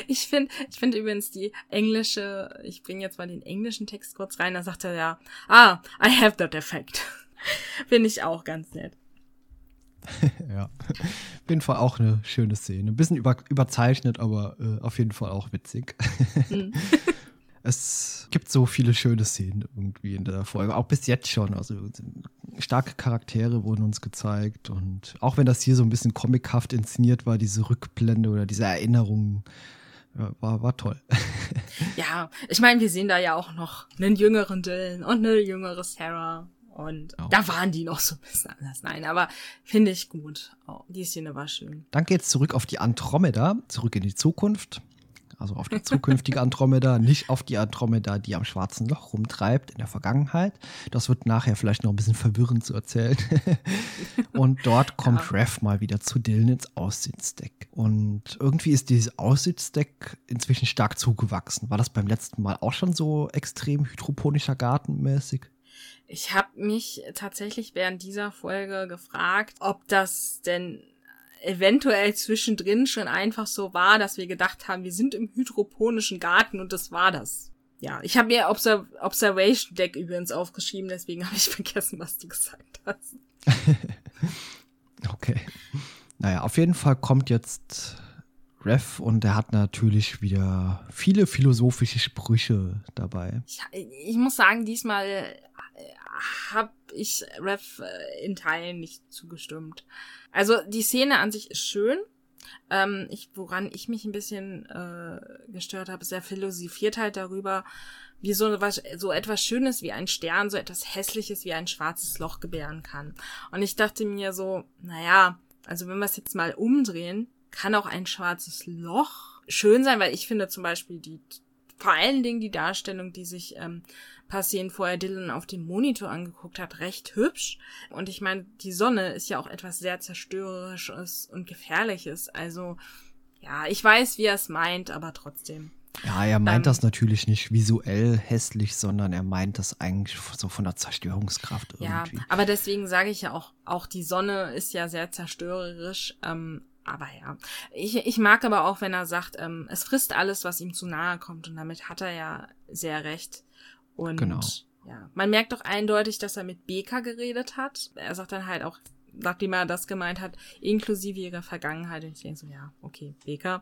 ich finde ich finde übrigens die englische, ich bringe jetzt mal den englischen Text kurz rein, da sagt er ja, ah, I have that effect. finde ich auch ganz nett. ja, auf jeden Fall auch eine schöne Szene. Ein bisschen über, überzeichnet, aber äh, auf jeden Fall auch witzig. Es gibt so viele schöne Szenen irgendwie in der Folge, auch bis jetzt schon. Also starke Charaktere wurden uns gezeigt und auch wenn das hier so ein bisschen comichaft inszeniert war, diese Rückblende oder diese Erinnerungen, war, war toll. ja, ich meine, wir sehen da ja auch noch einen jüngeren Dylan und eine jüngere Sarah. Und oh. da waren die noch so ein bisschen anders. Nein, aber finde ich gut. Oh, die Szene war schön. Dann geht's zurück auf die Andromeda, zurück in die Zukunft also auf die zukünftige Andromeda, nicht auf die Andromeda, die am schwarzen Loch rumtreibt in der Vergangenheit. Das wird nachher vielleicht noch ein bisschen verwirrend zu erzählen. und dort kommt ja. Rev mal wieder zu Dylan ins Aussichtsdeck. Und irgendwie ist dieses Aussichtsdeck inzwischen stark zugewachsen. War das beim letzten Mal auch schon so extrem hydroponischer Garten mäßig? Ich habe mich tatsächlich während dieser Folge gefragt, ob das denn eventuell zwischendrin schon einfach so war, dass wir gedacht haben, wir sind im hydroponischen Garten und das war das. Ja, ich habe mir Observ Observation Deck übrigens aufgeschrieben, deswegen habe ich vergessen, was du gesagt hast. okay. Naja, auf jeden Fall kommt jetzt Rev und er hat natürlich wieder viele philosophische Sprüche dabei. Ich, ich muss sagen, diesmal äh, habe ich Rev äh, in Teilen nicht zugestimmt. Also die Szene an sich ist schön. Ähm, ich, woran ich mich ein bisschen äh, gestört habe, ist er philosophiert halt darüber, wie so, was, so etwas Schönes wie ein Stern, so etwas Hässliches wie ein schwarzes Loch gebären kann. Und ich dachte mir so, naja, also wenn wir es jetzt mal umdrehen, kann auch ein schwarzes Loch schön sein, weil ich finde zum Beispiel die vor allen Dingen die Darstellung, die sich ähm, passieren vorher Dylan auf dem Monitor angeguckt hat, recht hübsch. Und ich meine, die Sonne ist ja auch etwas sehr zerstörerisches und gefährliches. Also ja, ich weiß, wie er es meint, aber trotzdem. Ja, er meint ähm, das natürlich nicht visuell hässlich, sondern er meint das eigentlich so von der Zerstörungskraft irgendwie. Ja, aber deswegen sage ich ja auch, auch die Sonne ist ja sehr zerstörerisch. Ähm, aber ja, ich, ich mag aber auch, wenn er sagt, ähm, es frisst alles, was ihm zu nahe kommt. Und damit hat er ja sehr recht. Und genau. ja, man merkt doch eindeutig, dass er mit Beka geredet hat. Er sagt dann halt auch, nachdem er das gemeint hat, inklusive ihrer Vergangenheit. Und ich denke so, ja, okay, Beka.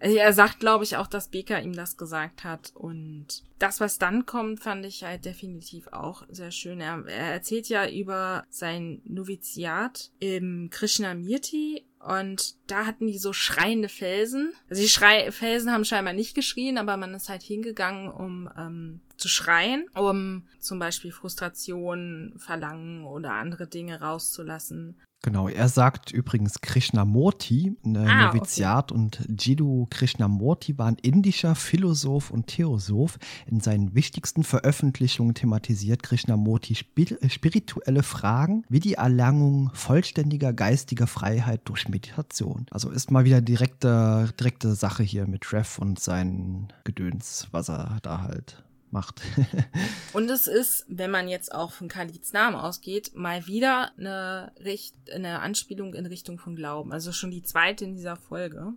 Er sagt, glaube ich, auch, dass Beka ihm das gesagt hat. Und das, was dann kommt, fand ich halt definitiv auch sehr schön. Er, er erzählt ja über sein Noviziat im Krishnamurti und da hatten die so schreiende Felsen. Also die Schrei Felsen haben scheinbar nicht geschrien, aber man ist halt hingegangen, um ähm, zu schreien, um zum Beispiel Frustration, Verlangen oder andere Dinge rauszulassen. Genau, er sagt übrigens Krishnamurti, ein ah, Noviziat okay. und Jiddu Krishnamurti war ein indischer Philosoph und Theosoph. In seinen wichtigsten Veröffentlichungen thematisiert Krishnamurti spirituelle Fragen wie die Erlangung vollständiger geistiger Freiheit durch Meditation. Also ist mal wieder direkte, direkte Sache hier mit Rev und sein Gedöns, was er da halt macht. und es ist, wenn man jetzt auch von Khalid's Namen ausgeht, mal wieder eine, Richt eine Anspielung in Richtung von Glauben. Also schon die zweite in dieser Folge.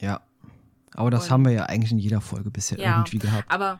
Ja. Aber das und, haben wir ja eigentlich in jeder Folge bisher ja, irgendwie gehabt. Aber,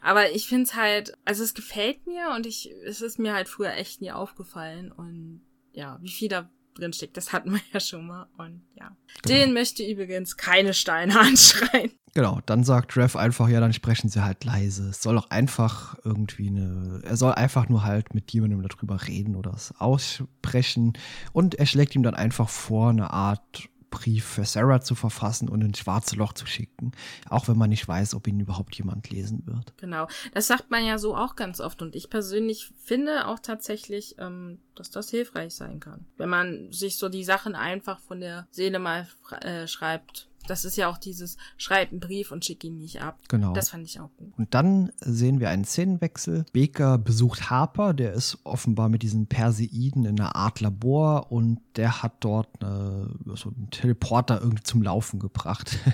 aber ich finde es halt, also es gefällt mir und ich, es ist mir halt früher echt nie aufgefallen. Und ja, wie viel da drin steckt, das hatten wir ja schon mal. Und ja. Genau. Den möchte übrigens keine Steine anschreien. Genau, dann sagt Rev einfach, ja, dann sprechen sie halt leise. Es soll auch einfach irgendwie eine, er soll einfach nur halt mit jemandem darüber reden oder es aussprechen. Und er schlägt ihm dann einfach vor, eine Art Brief für Sarah zu verfassen und ins schwarze Loch zu schicken, auch wenn man nicht weiß, ob ihn überhaupt jemand lesen wird. Genau, das sagt man ja so auch ganz oft. Und ich persönlich finde auch tatsächlich, ähm, dass das hilfreich sein kann, wenn man sich so die Sachen einfach von der Seele mal äh, schreibt das ist ja auch dieses Schreib einen Brief und schick ihn nicht ab. Genau. Das fand ich auch gut. Und dann sehen wir einen Szenenwechsel. Baker besucht Harper, der ist offenbar mit diesen Perseiden in einer Art Labor und der hat dort eine, so einen Teleporter irgendwie zum Laufen gebracht.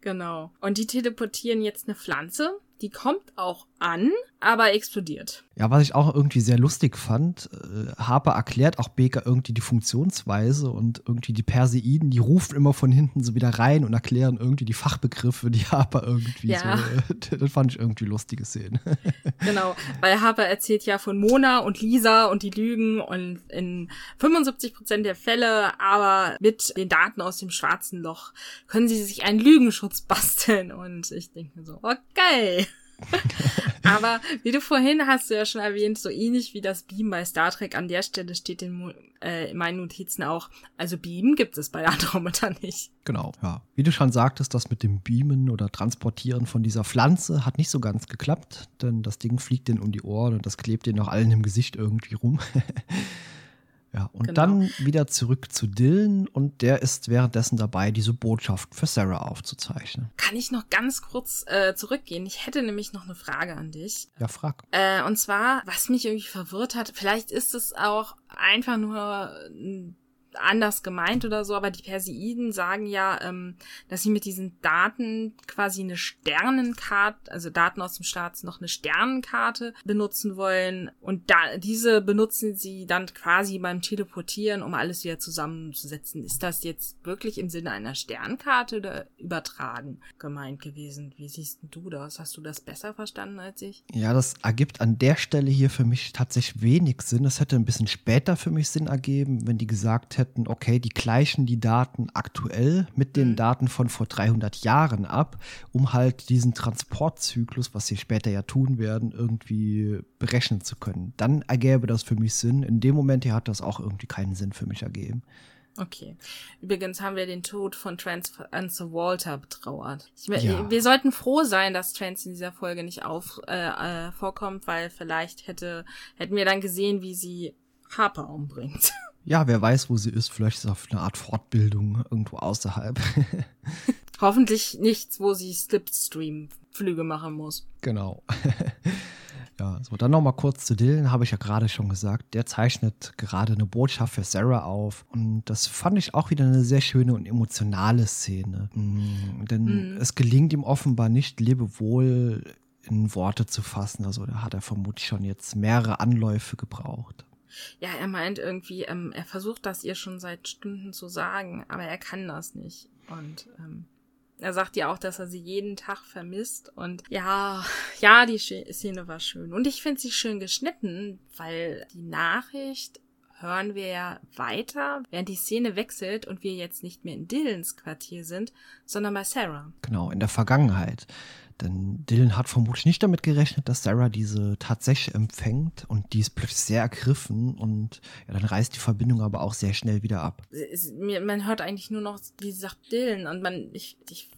Genau. Und die teleportieren jetzt eine Pflanze, die kommt auch an, aber explodiert. Ja, was ich auch irgendwie sehr lustig fand, äh, Harper erklärt auch Baker irgendwie die Funktionsweise und irgendwie die Perseiden, die rufen immer von hinten so wieder rein und erklären irgendwie die Fachbegriffe, die Harper irgendwie ja. so. das fand ich irgendwie lustige Szenen. genau, weil Harper erzählt ja von Mona und Lisa und die Lügen und in 75 Prozent der Fälle, aber mit den Daten aus dem schwarzen Loch können sie sich einen Lügenschutz basteln und ich denke mir so, okay. Aber wie du vorhin hast du ja schon erwähnt, so ähnlich wie das Beam bei Star Trek, an der Stelle steht in, äh, in meinen Notizen auch, also Beam gibt es bei Andromeda nicht. Genau, ja. Wie du schon sagtest, das mit dem Beamen oder Transportieren von dieser Pflanze hat nicht so ganz geklappt, denn das Ding fliegt denen um die Ohren und das klebt denen noch allen im Gesicht irgendwie rum. Ja, und genau. dann wieder zurück zu Dylan und der ist währenddessen dabei, diese Botschaft für Sarah aufzuzeichnen. Kann ich noch ganz kurz äh, zurückgehen? Ich hätte nämlich noch eine Frage an dich. Ja, frag. Äh, und zwar, was mich irgendwie verwirrt hat, vielleicht ist es auch einfach nur ein anders gemeint oder so, aber die Perseiden sagen ja, ähm, dass sie mit diesen Daten quasi eine Sternenkarte, also Daten aus dem Staat noch eine Sternenkarte benutzen wollen und da diese benutzen sie dann quasi beim Teleportieren, um alles wieder zusammenzusetzen. Ist das jetzt wirklich im Sinne einer Sternkarte oder übertragen gemeint gewesen? Wie siehst du das? Hast du das besser verstanden als ich? Ja, das ergibt an der Stelle hier für mich tatsächlich wenig Sinn. Das hätte ein bisschen später für mich Sinn ergeben, wenn die gesagt hätten, hätten, okay, die gleichen die Daten aktuell mit den mhm. Daten von vor 300 Jahren ab, um halt diesen Transportzyklus, was sie später ja tun werden, irgendwie berechnen zu können. Dann ergäbe das für mich Sinn. In dem Moment hier hat das auch irgendwie keinen Sinn für mich ergeben. Okay. Übrigens haben wir den Tod von Trans Walter betrauert. Ich, ja. Wir sollten froh sein, dass Trans in dieser Folge nicht auf, äh, äh, vorkommt, weil vielleicht hätte, hätten wir dann gesehen, wie sie Harper umbringt. Ja, wer weiß, wo sie ist. Vielleicht ist sie auf eine Art Fortbildung irgendwo außerhalb. Hoffentlich nichts, wo sie Slipstream-Flüge machen muss. Genau. ja, so, dann nochmal kurz zu Dylan, habe ich ja gerade schon gesagt. Der zeichnet gerade eine Botschaft für Sarah auf. Und das fand ich auch wieder eine sehr schöne und emotionale Szene. Mhm, denn mhm. es gelingt ihm offenbar nicht, Lebewohl in Worte zu fassen. Also da hat er vermutlich schon jetzt mehrere Anläufe gebraucht. Ja, er meint irgendwie, ähm, er versucht das ihr schon seit Stunden zu sagen, aber er kann das nicht. Und ähm, er sagt ja auch, dass er sie jeden Tag vermisst. Und ja, ja, die Szene war schön. Und ich finde sie schön geschnitten, weil die Nachricht hören wir ja weiter, während die Szene wechselt und wir jetzt nicht mehr in Dylans Quartier sind, sondern bei Sarah. Genau, in der Vergangenheit. Denn Dylan hat vermutlich nicht damit gerechnet, dass Sarah diese tatsächlich empfängt und die ist plötzlich sehr ergriffen und ja, dann reißt die Verbindung aber auch sehr schnell wieder ab. Es, man hört eigentlich nur noch, wie sagt Dylan und man, ich, ich,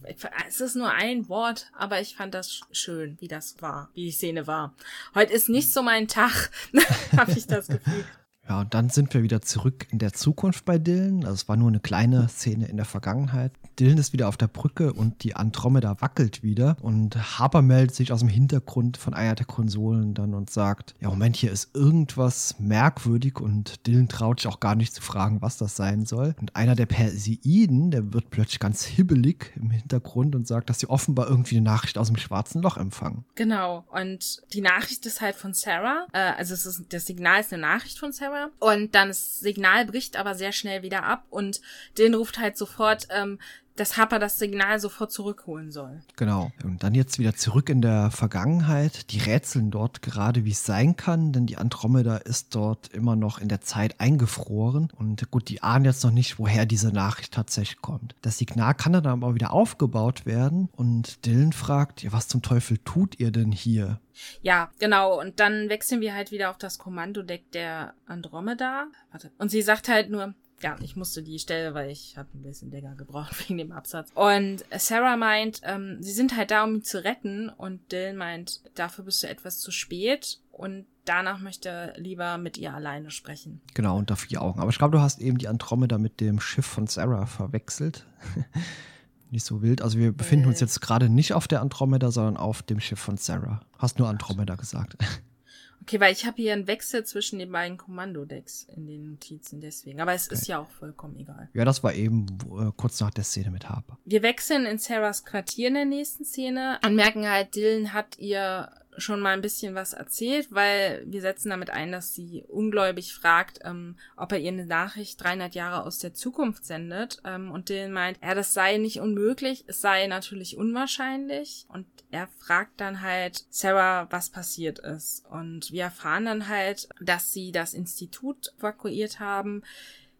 es ist nur ein Wort, aber ich fand das schön, wie das war, wie die Szene war. Heute ist nicht so mein Tag, habe ich das Gefühl. Ja, und dann sind wir wieder zurück in der Zukunft bei Dylan. Also es war nur eine kleine Szene in der Vergangenheit. Dylan ist wieder auf der Brücke und die Andromeda wackelt wieder. Und Harper meldet sich aus dem Hintergrund von einer der Konsolen dann und sagt, ja Moment, hier ist irgendwas merkwürdig und Dylan traut sich auch gar nicht zu fragen, was das sein soll. Und einer der Perseiden, der wird plötzlich ganz hibbelig im Hintergrund und sagt, dass sie offenbar irgendwie eine Nachricht aus dem schwarzen Loch empfangen. Genau. Und die Nachricht ist halt von Sarah. Äh, also es ist, das Signal ist eine Nachricht von Sarah Kamera. Und dann das Signal bricht aber sehr schnell wieder ab und den ruft halt sofort, ähm, dass Harper das Signal sofort zurückholen soll. Genau. Und dann jetzt wieder zurück in der Vergangenheit. Die rätseln dort gerade, wie es sein kann, denn die Andromeda ist dort immer noch in der Zeit eingefroren. Und gut, die ahnen jetzt noch nicht, woher diese Nachricht tatsächlich kommt. Das Signal kann dann aber wieder aufgebaut werden und Dylan fragt, ja, was zum Teufel tut ihr denn hier? Ja, genau. Und dann wechseln wir halt wieder auf das Kommandodeck der Andromeda. Warte. Und sie sagt halt nur, ja, ich musste die Stelle, weil ich habe ein bisschen länger gebraucht wegen dem Absatz. Und Sarah meint, ähm, sie sind halt da, um ihn zu retten. Und Dylan meint, dafür bist du etwas zu spät. Und danach möchte er lieber mit ihr alleine sprechen. Genau, unter vier Augen. Aber ich glaube, du hast eben die Andromeda mit dem Schiff von Sarah verwechselt. nicht so wild. Also wir befinden uns jetzt gerade nicht auf der Andromeda, sondern auf dem Schiff von Sarah. Hast nur Andromeda gesagt. Okay, weil ich habe hier einen Wechsel zwischen den beiden Kommandodecks in den Notizen deswegen. Aber es okay. ist ja auch vollkommen egal. Ja, das war eben äh, kurz nach der Szene mit Harper. Wir wechseln in Sarahs Quartier in der nächsten Szene und merken halt, Dylan hat ihr schon mal ein bisschen was erzählt, weil wir setzen damit ein, dass sie ungläubig fragt, ähm, ob er ihr eine Nachricht 300 Jahre aus der Zukunft sendet. Ähm, und Dylan meint, ja, das sei nicht unmöglich, es sei natürlich unwahrscheinlich. Und er fragt dann halt Sarah, was passiert ist. Und wir erfahren dann halt, dass sie das Institut evakuiert haben.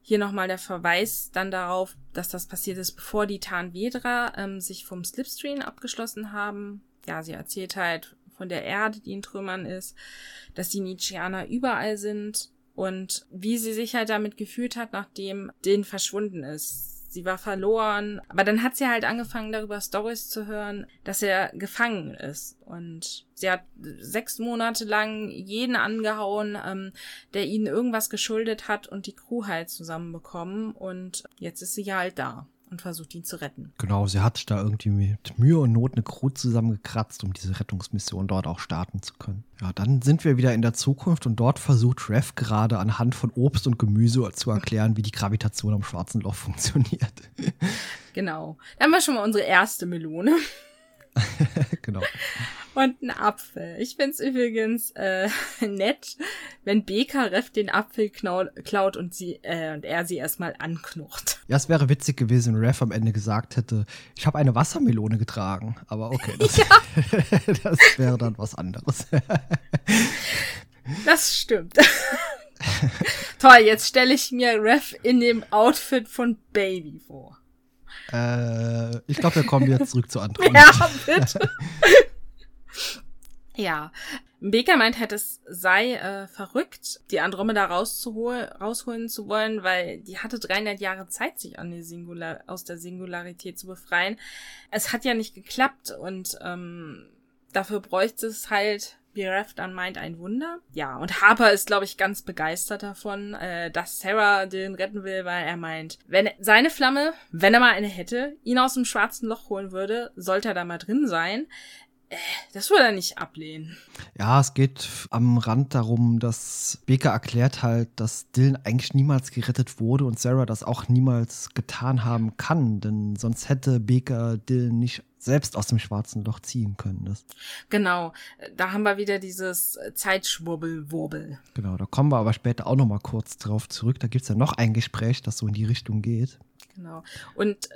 Hier nochmal der Verweis dann darauf, dass das passiert ist, bevor die Tarnvedra ähm, sich vom Slipstream abgeschlossen haben. Ja, sie erzählt halt von der Erde, die in Trümmern ist, dass die Nietzscheaner überall sind und wie sie sich halt damit gefühlt hat, nachdem den verschwunden ist. Sie war verloren, aber dann hat sie halt angefangen, darüber Stories zu hören, dass er gefangen ist. Und sie hat sechs Monate lang jeden angehauen, ähm, der ihnen irgendwas geschuldet hat und die Crew halt zusammenbekommen. Und jetzt ist sie ja halt da und versucht ihn zu retten. Genau, sie hat da irgendwie mit Mühe und Not eine Crew zusammengekratzt, um diese Rettungsmission dort auch starten zu können. Ja, dann sind wir wieder in der Zukunft und dort versucht Rev gerade anhand von Obst und Gemüse zu erklären, wie die Gravitation am schwarzen Loch funktioniert. Genau. Da haben wir schon mal unsere erste Melone. genau. Und ein Apfel. Ich find's übrigens äh, nett, wenn Bekarev den Apfel klaut und sie äh, und er sie erstmal anknocht. Ja, es wäre witzig gewesen, wenn Rev am Ende gesagt hätte, ich habe eine Wassermelone getragen. Aber okay, das, ja. das wäre dann was anderes. das stimmt. Toll, jetzt stelle ich mir Rev in dem Outfit von Baby vor. Äh, ich glaube, wir kommen jetzt zurück zu anderen. Ja, bitte. ja. Baker meint halt, es sei äh, verrückt, die Andromeda rausholen zu wollen, weil die hatte 300 Jahre Zeit, sich aus der Singularität zu befreien. Es hat ja nicht geklappt und ähm, dafür bräuchte es halt wie Rev dann meint, ein Wunder. Ja, und Harper ist, glaube ich, ganz begeistert davon, äh, dass Sarah den retten will, weil er meint, wenn seine Flamme, wenn er mal eine hätte, ihn aus dem schwarzen Loch holen würde, sollte er da mal drin sein. Äh, das würde er nicht ablehnen. Ja, es geht am Rand darum, dass Baker erklärt halt, dass Dylan eigentlich niemals gerettet wurde und Sarah das auch niemals getan haben kann, denn sonst hätte Baker Dylan nicht selbst aus dem schwarzen Loch ziehen können. Das genau, da haben wir wieder dieses Zeitschwurbel-Wurbel. Genau, da kommen wir aber später auch noch mal kurz drauf zurück. Da gibt es ja noch ein Gespräch, das so in die Richtung geht. Genau. Und äh,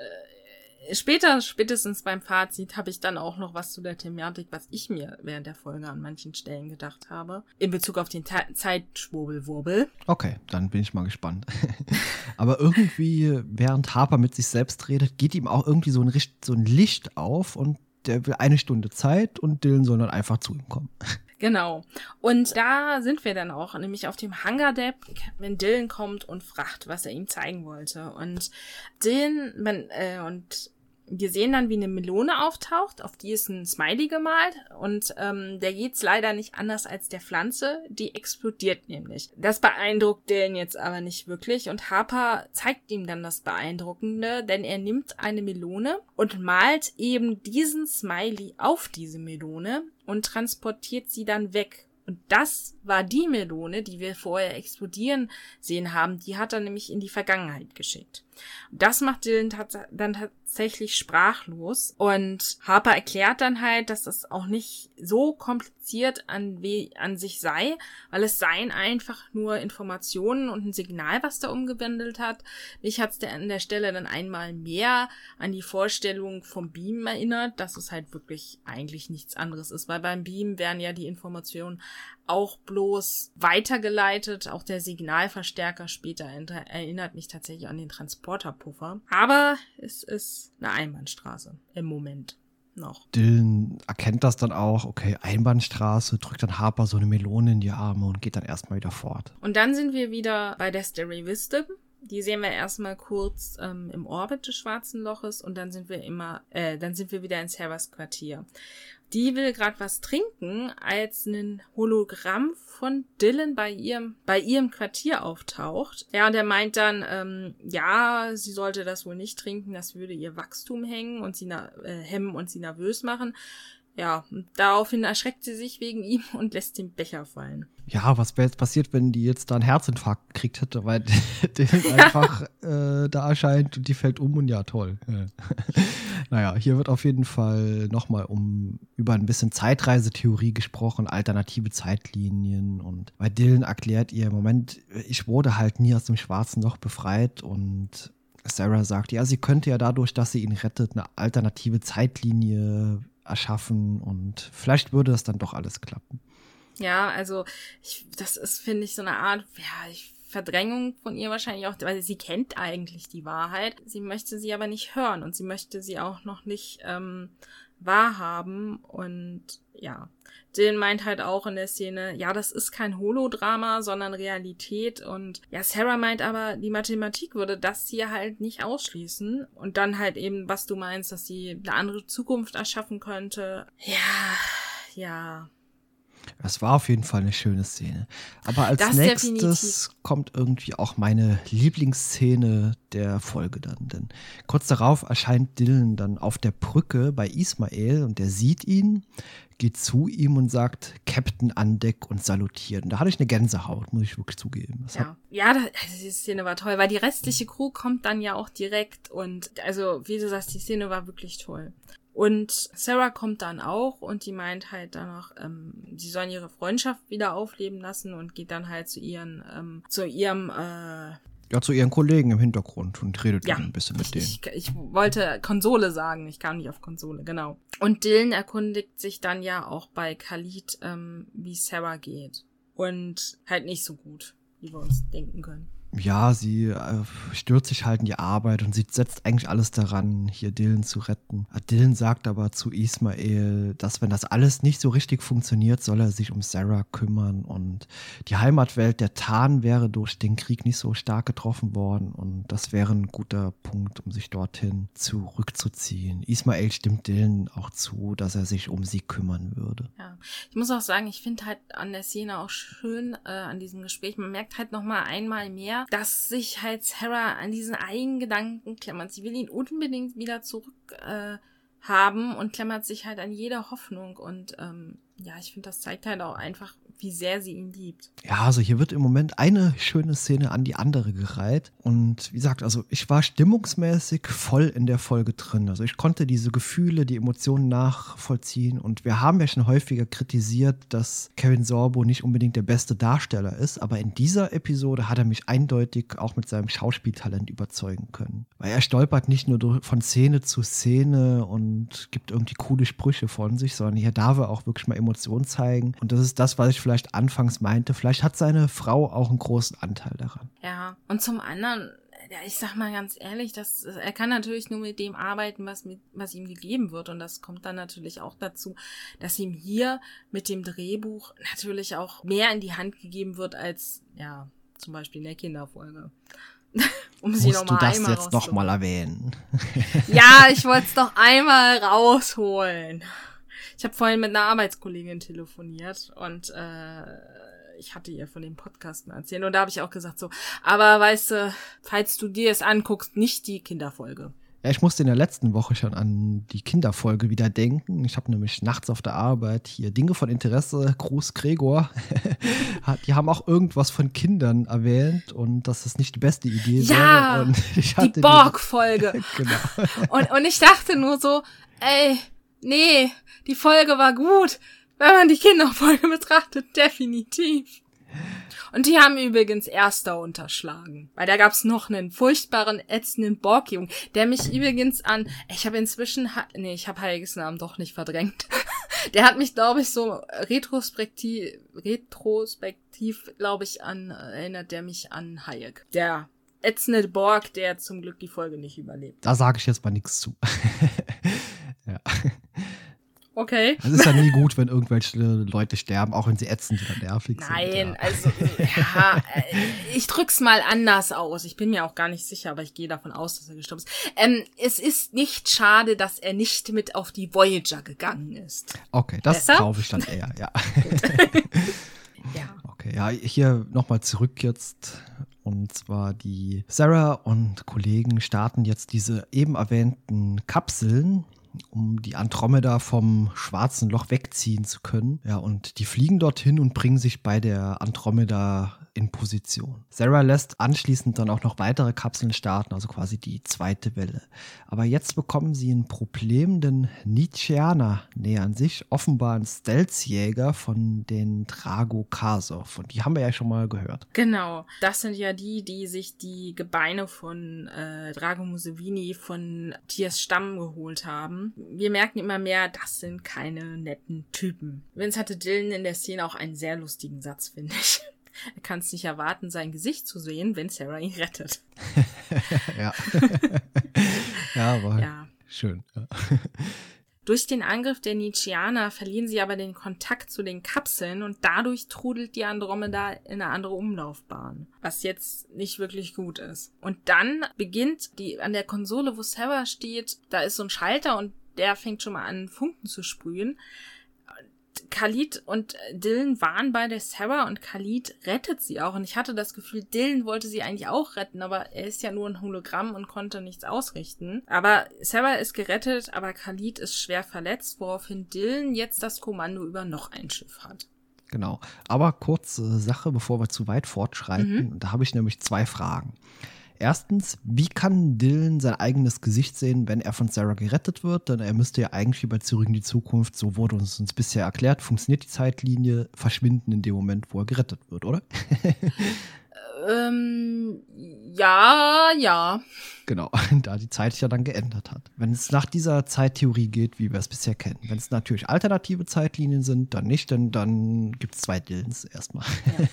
später, spätestens beim Fazit, habe ich dann auch noch was zu der Thematik, was ich mir während der Folge an manchen Stellen gedacht habe. In Bezug auf den Zeitschwurbelwurbel. Okay, dann bin ich mal gespannt. Aber irgendwie, während Harper mit sich selbst redet, geht ihm auch irgendwie so ein, so ein Licht auf und der will eine Stunde Zeit und Dylan soll dann einfach zu ihm kommen. Genau. Und da sind wir dann auch, nämlich auf dem Hangar-Deck, wenn Dylan kommt und fragt, was er ihm zeigen wollte. Und Dylan, man, äh, und wir sehen dann, wie eine Melone auftaucht, auf die ist ein Smiley gemalt und ähm, der geht's leider nicht anders als der Pflanze, die explodiert nämlich. Das beeindruckt den jetzt aber nicht wirklich und Harper zeigt ihm dann das Beeindruckende, denn er nimmt eine Melone und malt eben diesen Smiley auf diese Melone und transportiert sie dann weg und das war die Melone, die wir vorher explodieren sehen haben. Die hat er nämlich in die Vergangenheit geschickt. Das macht Dylan tats dann tatsächlich sprachlos. Und Harper erklärt dann halt, dass das auch nicht so kompliziert an, an sich sei, weil es seien einfach nur Informationen und ein Signal, was da umgewandelt hat. Mich hat es an der Stelle dann einmal mehr an die Vorstellung vom Beam erinnert, dass es halt wirklich eigentlich nichts anderes ist, weil beim Beam werden ja die Informationen auch bloß weitergeleitet. Auch der Signalverstärker später erinnert mich tatsächlich an den Transporterpuffer. Aber es ist eine Einbahnstraße im Moment noch. Dylan erkennt das dann auch, okay, Einbahnstraße, drückt dann Harper so eine Melone in die Arme und geht dann erstmal wieder fort. Und dann sind wir wieder bei der Stereo Wisdom. Die sehen wir erstmal kurz ähm, im Orbit des schwarzen Loches und dann sind wir immer, äh, dann sind wir wieder in Sarahs Quartier die will gerade was trinken, als ein Hologramm von Dylan bei ihrem, bei ihrem Quartier auftaucht. Ja, und er meint dann, ähm, ja, sie sollte das wohl nicht trinken, das würde ihr Wachstum hängen und sie äh, hemmen und sie nervös machen. Ja, daraufhin erschreckt sie sich wegen ihm und lässt den Becher fallen. Ja, was wäre jetzt passiert, wenn die jetzt da einen Herzinfarkt gekriegt hätte, weil der einfach äh, da erscheint und die fällt um und ja, toll. naja, hier wird auf jeden Fall nochmal um über ein bisschen Zeitreisetheorie gesprochen, alternative Zeitlinien und bei Dylan erklärt ihr, Moment, ich wurde halt nie aus dem schwarzen Loch befreit und Sarah sagt, ja, sie könnte ja dadurch, dass sie ihn rettet, eine alternative Zeitlinie erschaffen und vielleicht würde das dann doch alles klappen. Ja, also ich, das ist, finde ich, so eine Art, ja, ich, Verdrängung von ihr wahrscheinlich auch, weil sie kennt eigentlich die Wahrheit. Sie möchte sie aber nicht hören und sie möchte sie auch noch nicht ähm, wahrhaben. Und ja, Dylan meint halt auch in der Szene, ja, das ist kein Holodrama, sondern Realität. Und ja, Sarah meint aber, die Mathematik würde das hier halt nicht ausschließen. Und dann halt eben, was du meinst, dass sie eine andere Zukunft erschaffen könnte. Ja, ja. Es war auf jeden Fall eine schöne Szene. Aber als das nächstes definitiv. kommt irgendwie auch meine Lieblingsszene der Folge dann. Denn kurz darauf erscheint Dylan dann auf der Brücke bei Ismael und der sieht ihn, geht zu ihm und sagt Captain an Deck und salutiert. Und da hatte ich eine Gänsehaut, muss ich wirklich zugeben. Das ja, ja das, die Szene war toll, weil die restliche Crew kommt dann ja auch direkt und also wie du sagst, die Szene war wirklich toll. Und Sarah kommt dann auch und die meint halt dann noch, ähm, sie sollen ihre Freundschaft wieder aufleben lassen und geht dann halt zu ihren, ähm, zu ihrem, äh, ja, zu ihren Kollegen im Hintergrund und redet ja, ein bisschen mit denen. Ich, ich wollte Konsole sagen, ich kam nicht auf Konsole, genau. Und Dylan erkundigt sich dann ja auch bei Khalid, ähm, wie Sarah geht. Und halt nicht so gut, wie wir uns denken können ja, sie äh, stürzt sich halt in die Arbeit und sie setzt eigentlich alles daran, hier Dylan zu retten. Äh, Dylan sagt aber zu Ismael, dass wenn das alles nicht so richtig funktioniert, soll er sich um Sarah kümmern und die Heimatwelt der Tarn wäre durch den Krieg nicht so stark getroffen worden und das wäre ein guter Punkt, um sich dorthin zurückzuziehen. Ismael stimmt Dylan auch zu, dass er sich um sie kümmern würde. Ja, ich muss auch sagen, ich finde halt an der Szene auch schön, äh, an diesem Gespräch, man merkt halt nochmal einmal mehr, dass sich halt Sarah an diesen einen Gedanken klammert. Sie will ihn unbedingt wieder zurück äh, haben und klammert sich halt an jede Hoffnung. Und ähm, ja, ich finde, das zeigt halt auch einfach, wie sehr sie ihn liebt. Ja, also hier wird im Moment eine schöne Szene an die andere gereiht. Und wie gesagt, also ich war stimmungsmäßig voll in der Folge drin. Also ich konnte diese Gefühle, die Emotionen nachvollziehen. Und wir haben ja schon häufiger kritisiert, dass Kevin Sorbo nicht unbedingt der beste Darsteller ist. Aber in dieser Episode hat er mich eindeutig auch mit seinem Schauspieltalent überzeugen können. Weil er stolpert nicht nur von Szene zu Szene und gibt irgendwie coole Sprüche von sich, sondern hier darf er auch wirklich mal Emotionen zeigen. Und das ist das, was ich vielleicht anfangs meinte. Vielleicht hat seine Frau auch einen großen Anteil daran. Ja, und zum anderen, ja, ich sag mal ganz ehrlich, dass er kann natürlich nur mit dem arbeiten, was, mit, was ihm gegeben wird. Und das kommt dann natürlich auch dazu, dass ihm hier mit dem Drehbuch natürlich auch mehr in die Hand gegeben wird als, ja, zum Beispiel in der Kinderfolge. um sie Musst du das jetzt noch mal erwähnen? ja, ich wollte es doch einmal rausholen. Ich habe vorhin mit einer Arbeitskollegin telefoniert und äh, ich hatte ihr von dem Podcast erzählt und da habe ich auch gesagt so, aber weißt du, falls du dir es anguckst, nicht die Kinderfolge. Ja, ich musste in der letzten Woche schon an die Kinderfolge wieder denken. Ich habe nämlich nachts auf der Arbeit hier Dinge von Interesse, Gruß Gregor. die haben auch irgendwas von Kindern erwähnt und dass das nicht die beste Idee ja, wäre. Ja, die Borg-Folge. genau. und, und ich dachte nur so, ey, Nee, die Folge war gut. Wenn man die Kinderfolge betrachtet, definitiv. Und die haben übrigens Erster unterschlagen. Weil da gab's noch einen furchtbaren, ätzenden Borgjungen, der mich übrigens an, ich habe inzwischen, nee, ich habe Heiliges Namen doch nicht verdrängt. der hat mich, glaube ich, so retrospektiv, retrospektiv, glaube ich, an, erinnert der mich an Hayek. Der ätzende Borg, der zum Glück die Folge nicht überlebt. Da sage ich jetzt mal nichts zu. ja. Okay. Es ist ja nie gut, wenn irgendwelche Leute sterben, auch wenn sie ätzend oder nervig Nein, sind. Nein, ja. also, ja, äh, ich drück's mal anders aus. Ich bin mir auch gar nicht sicher, aber ich gehe davon aus, dass er gestorben ist. Ähm, es ist nicht schade, dass er nicht mit auf die Voyager gegangen ist. Okay, das kaufe ich dann eher, ja. ja. Okay, ja, hier nochmal zurück jetzt. Und zwar die Sarah und Kollegen starten jetzt diese eben erwähnten Kapseln um die Andromeda vom schwarzen Loch wegziehen zu können. Ja, und die fliegen dorthin und bringen sich bei der Andromeda in Position. Sarah lässt anschließend dann auch noch weitere Kapseln starten, also quasi die zweite Welle. Aber jetzt bekommen sie ein Problem, denn Nietzscheaner nähern sich, offenbar ein Stealth-Jäger von den Drago Kasov. Und die haben wir ja schon mal gehört. Genau, das sind ja die, die sich die Gebeine von äh, Drago Musevini von Tiers Stamm geholt haben. Wir merken immer mehr, das sind keine netten Typen. Vince hatte Dylan in der Szene auch einen sehr lustigen Satz, finde ich. Er kann es nicht erwarten, sein Gesicht zu sehen, wenn Sarah ihn rettet. ja. ja, aber ja. schön. Ja. Durch den Angriff der Nietzscheaner verlieren sie aber den Kontakt zu den Kapseln und dadurch trudelt die Andromeda in eine andere Umlaufbahn, was jetzt nicht wirklich gut ist. Und dann beginnt die an der Konsole, wo Sarah steht, da ist so ein Schalter und der fängt schon mal an Funken zu sprühen. Khalid und Dylan waren bei der Sarah und Khalid rettet sie auch. Und ich hatte das Gefühl, Dylan wollte sie eigentlich auch retten, aber er ist ja nur ein Hologramm und konnte nichts ausrichten. Aber Sarah ist gerettet, aber Khalid ist schwer verletzt, woraufhin Dylan jetzt das Kommando über noch ein Schiff hat. Genau. Aber kurze Sache, bevor wir zu weit fortschreiten. Mhm. Da habe ich nämlich zwei Fragen. Erstens, wie kann Dylan sein eigenes Gesicht sehen, wenn er von Sarah gerettet wird? Denn er müsste ja eigentlich über Zurück in die Zukunft, so wurde uns, uns bisher erklärt, funktioniert die Zeitlinie, verschwinden in dem Moment, wo er gerettet wird, oder? ähm, ja, ja. Genau, da die Zeit sich ja dann geändert hat. Wenn es nach dieser Zeittheorie geht, wie wir es bisher kennen. Wenn es natürlich alternative Zeitlinien sind, dann nicht, denn dann gibt es zwei Dillens erstmal. Ja.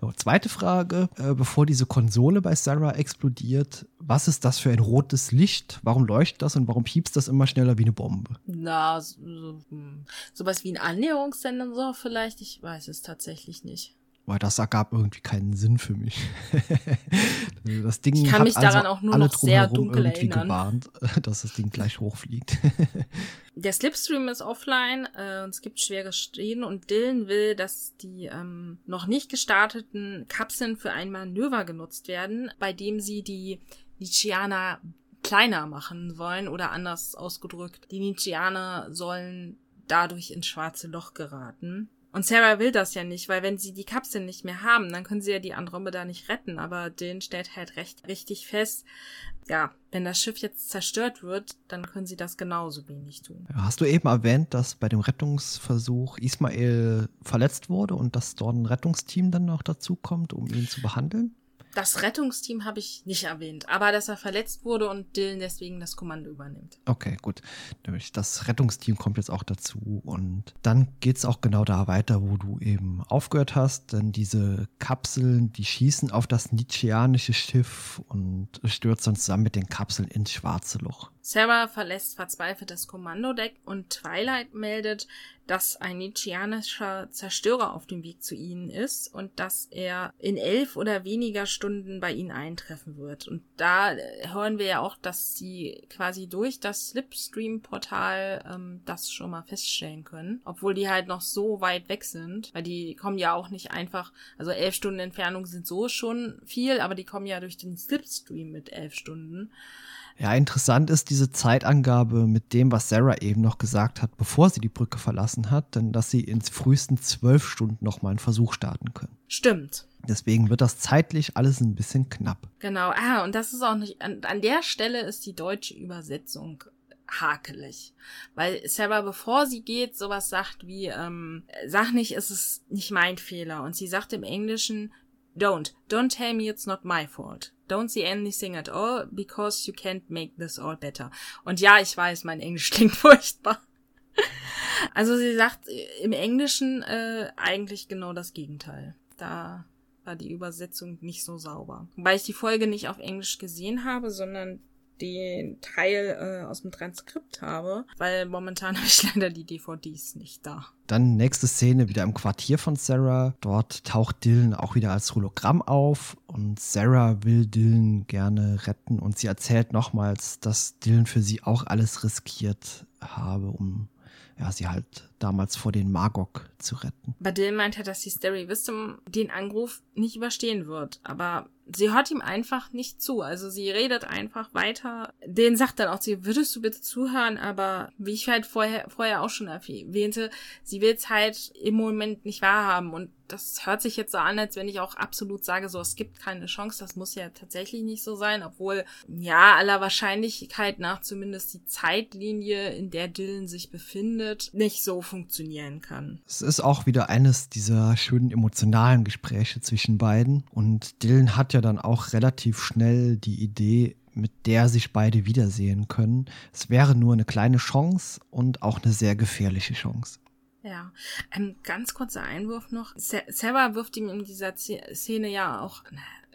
so, zweite Frage, äh, bevor diese Konsole bei Sarah explodiert, was ist das für ein rotes Licht? Warum leuchtet das und warum piepst das immer schneller wie eine Bombe? Na, so, so, hm. sowas wie ein Annäherungssensor vielleicht, ich weiß es tatsächlich nicht weil das ergab irgendwie keinen Sinn für mich. das Ding ich kann mich daran also auch nur noch sehr dunkel irgendwie erinnern. gewarnt, dass das Ding gleich hochfliegt. Der Slipstream ist offline äh, und es gibt schwere Stehen und Dylan will, dass die ähm, noch nicht gestarteten Kapseln für ein Manöver genutzt werden, bei dem sie die Nietzscheaner kleiner machen wollen oder anders ausgedrückt. Die Nietzscheaner sollen dadurch ins schwarze Loch geraten. Und Sarah will das ja nicht, weil wenn sie die Kapsel nicht mehr haben, dann können sie ja die Andromeda nicht retten. Aber den stellt halt recht richtig fest, ja, wenn das Schiff jetzt zerstört wird, dann können sie das genauso wenig tun. Hast du eben erwähnt, dass bei dem Rettungsversuch Ismail verletzt wurde und dass dort ein Rettungsteam dann noch dazukommt, um ihn zu behandeln? Das Rettungsteam habe ich nicht erwähnt, aber dass er verletzt wurde und Dylan deswegen das Kommando übernimmt. Okay, gut. Das Rettungsteam kommt jetzt auch dazu und dann geht es auch genau da weiter, wo du eben aufgehört hast, denn diese Kapseln, die schießen auf das Nietzscheanische Schiff und stürzen zusammen mit den Kapseln ins schwarze Loch. Sarah verlässt verzweifelt das Kommandodeck und Twilight meldet, dass ein Nietzscheanischer Zerstörer auf dem Weg zu ihnen ist und dass er in elf oder weniger Stunden bei ihnen eintreffen wird. Und da hören wir ja auch, dass sie quasi durch das Slipstream-Portal ähm, das schon mal feststellen können, obwohl die halt noch so weit weg sind, weil die kommen ja auch nicht einfach, also elf Stunden Entfernung sind so schon viel, aber die kommen ja durch den Slipstream mit elf Stunden. Ja, interessant ist diese Zeitangabe mit dem, was Sarah eben noch gesagt hat, bevor sie die Brücke verlassen hat, denn dass sie in frühesten zwölf Stunden nochmal einen Versuch starten können. Stimmt. Deswegen wird das zeitlich alles ein bisschen knapp. Genau, ah, und das ist auch nicht, an, an der Stelle ist die deutsche Übersetzung hakelig. Weil Sarah, bevor sie geht, sowas sagt wie, ähm, sag nicht, es ist nicht mein Fehler. Und sie sagt im Englischen, don't, don't tell me it's not my fault. Don't see anything at all, because you can't make this all better. Und ja, ich weiß, mein Englisch klingt furchtbar. Also sie sagt im Englischen äh, eigentlich genau das Gegenteil. Da war die Übersetzung nicht so sauber. Weil ich die Folge nicht auf Englisch gesehen habe, sondern den Teil äh, aus dem Transkript habe, weil momentan habe ich leider die DVDs nicht da. Dann nächste Szene wieder im Quartier von Sarah. Dort taucht Dylan auch wieder als Hologramm auf und Sarah will Dylan gerne retten und sie erzählt nochmals, dass Dylan für sie auch alles riskiert habe, um ja, sie halt damals vor den Magog zu retten. Badil meinte, dass die Starry Wisdom den Anruf nicht überstehen wird. Aber sie hört ihm einfach nicht zu. Also sie redet einfach weiter. Den sagt dann auch sie, würdest du bitte zuhören? Aber wie ich halt vorher, vorher auch schon erwähnte, sie will es halt im Moment nicht wahrhaben. Und das hört sich jetzt so an, als wenn ich auch absolut sage, so, es gibt keine Chance. Das muss ja tatsächlich nicht so sein, obwohl, ja, aller Wahrscheinlichkeit nach zumindest die Zeitlinie, in der Dylan sich befindet, nicht so funktionieren kann. Es ist auch wieder eines dieser schönen emotionalen Gespräche zwischen beiden. Und Dylan hat ja dann auch relativ schnell die Idee, mit der sich beide wiedersehen können. Es wäre nur eine kleine Chance und auch eine sehr gefährliche Chance. Ja, ein ganz kurzer Einwurf noch. Sarah wirft ihm in dieser Szene ja auch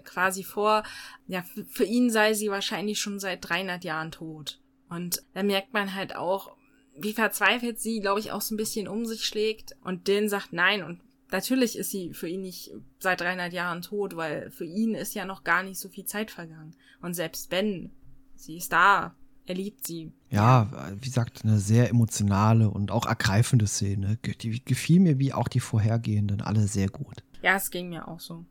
quasi vor, ja, für ihn sei sie wahrscheinlich schon seit 300 Jahren tot. Und da merkt man halt auch, wie verzweifelt sie, glaube ich, auch so ein bisschen um sich schlägt. Und Dylan sagt nein. Und natürlich ist sie für ihn nicht seit 300 Jahren tot, weil für ihn ist ja noch gar nicht so viel Zeit vergangen. Und selbst wenn, sie ist da, er liebt sie. Ja, wie gesagt, eine sehr emotionale und auch ergreifende Szene. Die gefiel mir wie auch die vorhergehenden alle sehr gut. Ja, es ging mir auch so.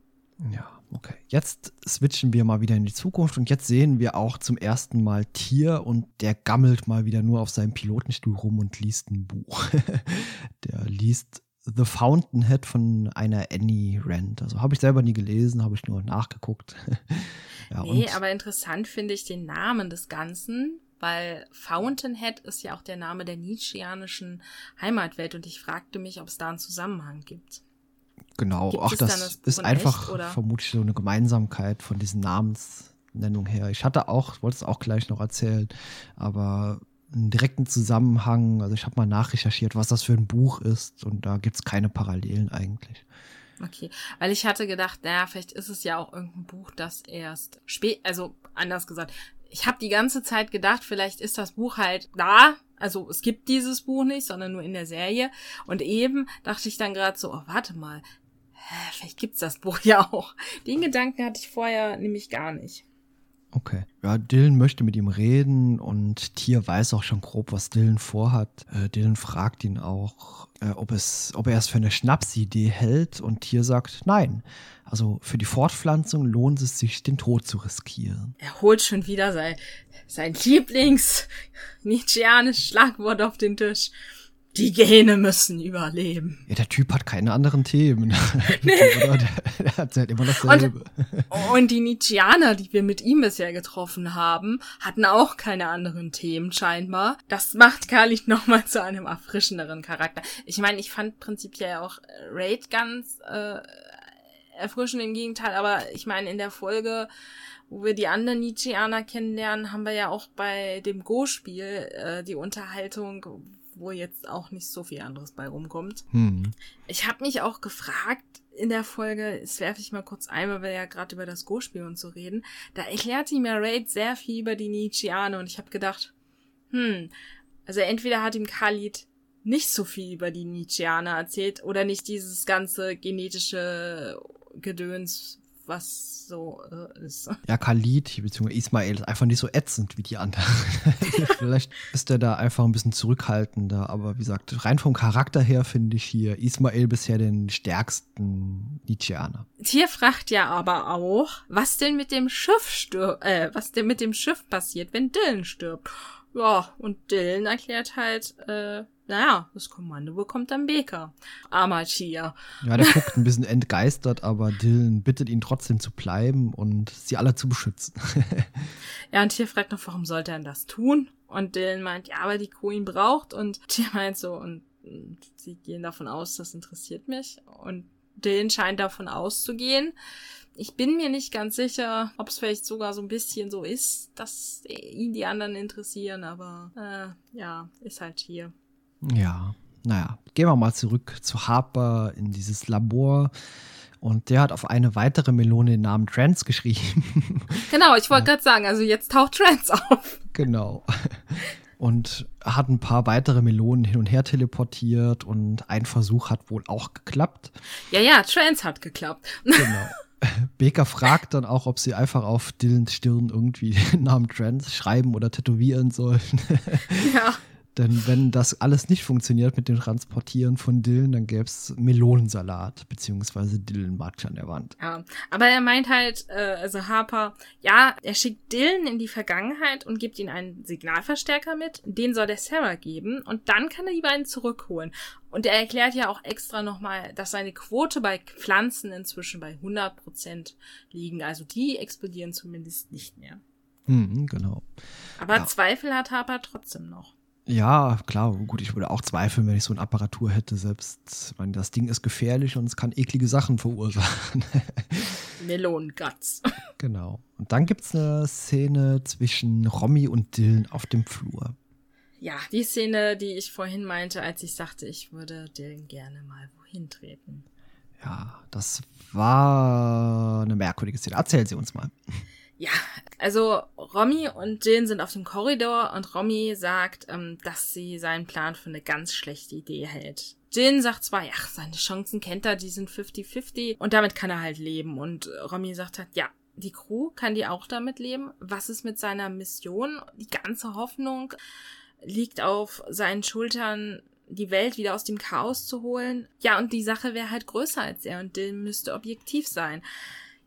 Ja, okay. Jetzt switchen wir mal wieder in die Zukunft und jetzt sehen wir auch zum ersten Mal Tier und der gammelt mal wieder nur auf seinem Pilotenstuhl rum und liest ein Buch. der liest The Fountainhead von einer Annie Rand. Also habe ich selber nie gelesen, habe ich nur nachgeguckt. ja, nee, aber interessant finde ich den Namen des Ganzen, weil Fountainhead ist ja auch der Name der Nietzscheanischen Heimatwelt und ich fragte mich, ob es da einen Zusammenhang gibt. Genau, gibt ach, das, das ist einfach echt, vermutlich so eine Gemeinsamkeit von diesen Namensnennungen her. Ich hatte auch, wollte es auch gleich noch erzählen, aber einen direkten Zusammenhang. Also ich habe mal nachrecherchiert, was das für ein Buch ist und da gibt es keine Parallelen eigentlich. Okay, weil ich hatte gedacht, naja, vielleicht ist es ja auch irgendein Buch, das erst spät, also anders gesagt, ich habe die ganze Zeit gedacht, vielleicht ist das Buch halt da, also es gibt dieses Buch nicht, sondern nur in der Serie. Und eben dachte ich dann gerade so, oh, warte mal, vielleicht gibt's das Buch ja auch. Den Gedanken hatte ich vorher nämlich gar nicht. Okay. Ja, Dylan möchte mit ihm reden und Tier weiß auch schon grob, was Dylan vorhat. Äh, Dylan fragt ihn auch, äh, ob, es, ob er es für eine Schnapsidee hält und Tier sagt nein. Also für die Fortpflanzung lohnt es sich, den Tod zu riskieren. Er holt schon wieder sein, sein Lieblings-Nietzscheanisches Schlagwort auf den Tisch. Die Gene müssen überleben. Ja, der Typ hat keine anderen Themen. Nee. der, der hat halt immer dasselbe. Und, und die Nietzscheaner, die wir mit ihm bisher getroffen haben, hatten auch keine anderen Themen scheinbar. Das macht Khalid nochmal zu einem erfrischenderen Charakter. Ich meine, ich fand prinzipiell auch Raid ganz äh, erfrischend im Gegenteil, aber ich meine, in der Folge wo wir die anderen Nietzscheaner kennenlernen, haben wir ja auch bei dem Go-Spiel äh, die Unterhaltung, wo jetzt auch nicht so viel anderes bei rumkommt. Hm. Ich habe mich auch gefragt in der Folge, das werfe ich mal kurz ein, weil wir ja gerade über das Go-Spiel und so reden, da erklärt ihm ja Raid sehr viel über die Nietzscheaner und ich habe gedacht, hm, also entweder hat ihm Khalid nicht so viel über die Nietzscheaner erzählt oder nicht dieses ganze genetische Gedöns, was so äh, ist. Ja, Khalid bzw. Ismail ist einfach nicht so ätzend wie die anderen. Vielleicht ist er da einfach ein bisschen zurückhaltender, aber wie gesagt, rein vom Charakter her finde ich hier Ismail bisher den stärksten Nietzscheaner. Tier fragt ja aber auch, was denn mit dem Schiff stirbt, äh, was denn mit dem Schiff passiert, wenn Dylan stirbt. Ja, und Dylan erklärt halt, äh, naja, das Kommando bekommt dann Baker. Armer Chia. Ja, der guckt ein bisschen entgeistert, aber Dylan bittet ihn trotzdem zu bleiben und sie alle zu beschützen. ja, und Tier fragt noch, warum sollte er denn das tun? Und Dylan meint, ja, weil die Crew ihn braucht. Und Tier meint so, und, und sie gehen davon aus, das interessiert mich. Und Dylan scheint davon auszugehen. Ich bin mir nicht ganz sicher, ob es vielleicht sogar so ein bisschen so ist, dass ihn die anderen interessieren, aber äh, ja, ist halt hier. Ja, naja, gehen wir mal zurück zu Harper in dieses Labor. Und der hat auf eine weitere Melone den Namen Trans geschrieben. Genau, ich wollte ja. gerade sagen, also jetzt taucht Trans auf. Genau. Und hat ein paar weitere Melonen hin und her teleportiert und ein Versuch hat wohl auch geklappt. Ja, ja, Trans hat geklappt. Genau. Baker fragt dann auch, ob sie einfach auf Dylans Stirn irgendwie den Namen Trans schreiben oder tätowieren sollen. Ja. Denn wenn das alles nicht funktioniert mit dem Transportieren von Dillen, dann gäbe es Melonensalat beziehungsweise Dillenmatsch an der Wand. Ja, aber er meint halt, äh, also Harper, ja, er schickt Dillen in die Vergangenheit und gibt ihm einen Signalverstärker mit. Den soll der Sarah geben und dann kann er die beiden zurückholen. Und er erklärt ja auch extra nochmal, dass seine Quote bei Pflanzen inzwischen bei 100% liegen. Also die explodieren zumindest nicht mehr. Mhm, genau. Aber ja. Zweifel hat Harper trotzdem noch. Ja, klar, gut, ich würde auch zweifeln, wenn ich so eine Apparatur hätte. Selbst, ich meine, das Ding ist gefährlich und es kann eklige Sachen verursachen. Melonenguts. Genau. Und dann gibt es eine Szene zwischen Romy und Dylan auf dem Flur. Ja, die Szene, die ich vorhin meinte, als ich sagte, ich würde Dylan gerne mal wohin treten. Ja, das war eine merkwürdige Szene. Erzähl sie uns mal. Ja, also Romy und Jin sind auf dem Korridor und Romy sagt, ähm, dass sie seinen Plan für eine ganz schlechte Idee hält. Jin sagt zwar, ja, seine Chancen kennt er, die sind 50-50 und damit kann er halt leben. Und Romy sagt halt, ja, die Crew kann die auch damit leben. Was ist mit seiner Mission? Die ganze Hoffnung liegt auf seinen Schultern, die Welt wieder aus dem Chaos zu holen. Ja, und die Sache wäre halt größer als er und Dylan müsste objektiv sein.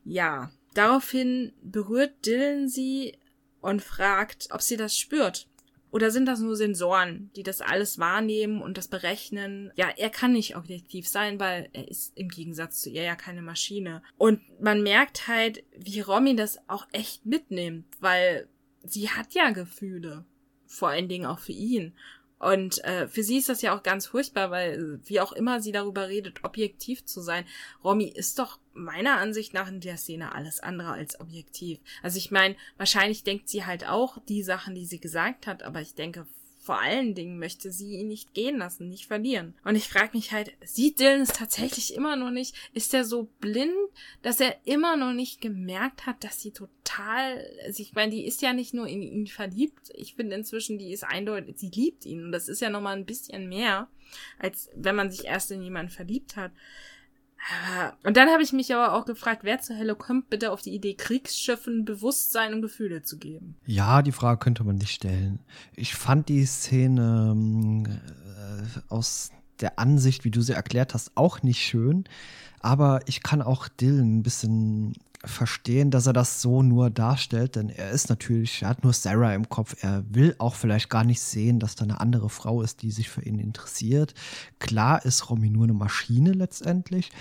Ja, Daraufhin berührt Dylan sie und fragt, ob sie das spürt. Oder sind das nur Sensoren, die das alles wahrnehmen und das berechnen? Ja, er kann nicht objektiv sein, weil er ist im Gegensatz zu ihr ja keine Maschine. Und man merkt halt, wie Romy das auch echt mitnimmt, weil sie hat ja Gefühle. Vor allen Dingen auch für ihn. Und äh, für sie ist das ja auch ganz furchtbar, weil wie auch immer sie darüber redet, objektiv zu sein. Romy ist doch meiner Ansicht nach in der Szene alles andere als objektiv. Also ich meine, wahrscheinlich denkt sie halt auch die Sachen, die sie gesagt hat, aber ich denke, vor allen Dingen möchte sie ihn nicht gehen lassen, nicht verlieren. Und ich frage mich halt, sieht Dylan es tatsächlich immer noch nicht? Ist er so blind, dass er immer noch nicht gemerkt hat, dass sie total, also ich meine, die ist ja nicht nur in ihn verliebt. Ich finde inzwischen, die ist eindeutig, sie liebt ihn. Und das ist ja nochmal ein bisschen mehr, als wenn man sich erst in jemanden verliebt hat. Und dann habe ich mich aber auch gefragt, wer zur Hölle kommt bitte auf die Idee, Kriegsschiffen Bewusstsein und Gefühle zu geben? Ja, die Frage könnte man nicht stellen. Ich fand die Szene äh, aus der Ansicht, wie du sie erklärt hast, auch nicht schön. Aber ich kann auch Dylan ein bisschen verstehen, dass er das so nur darstellt, denn er ist natürlich, er hat nur Sarah im Kopf. Er will auch vielleicht gar nicht sehen, dass da eine andere Frau ist, die sich für ihn interessiert. Klar ist Romy nur eine Maschine letztendlich,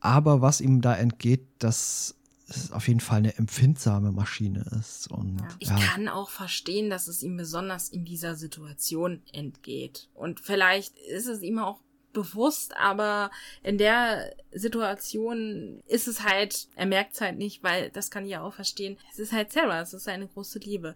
aber was ihm da entgeht, dass es auf jeden Fall eine empfindsame Maschine ist. Und, ja. Ich ja. kann auch verstehen, dass es ihm besonders in dieser Situation entgeht. Und vielleicht ist es ihm auch bewusst, aber in der Situation ist es halt, er merkt es halt nicht, weil das kann ich ja auch verstehen. Es ist halt Sarah, es ist seine große Liebe.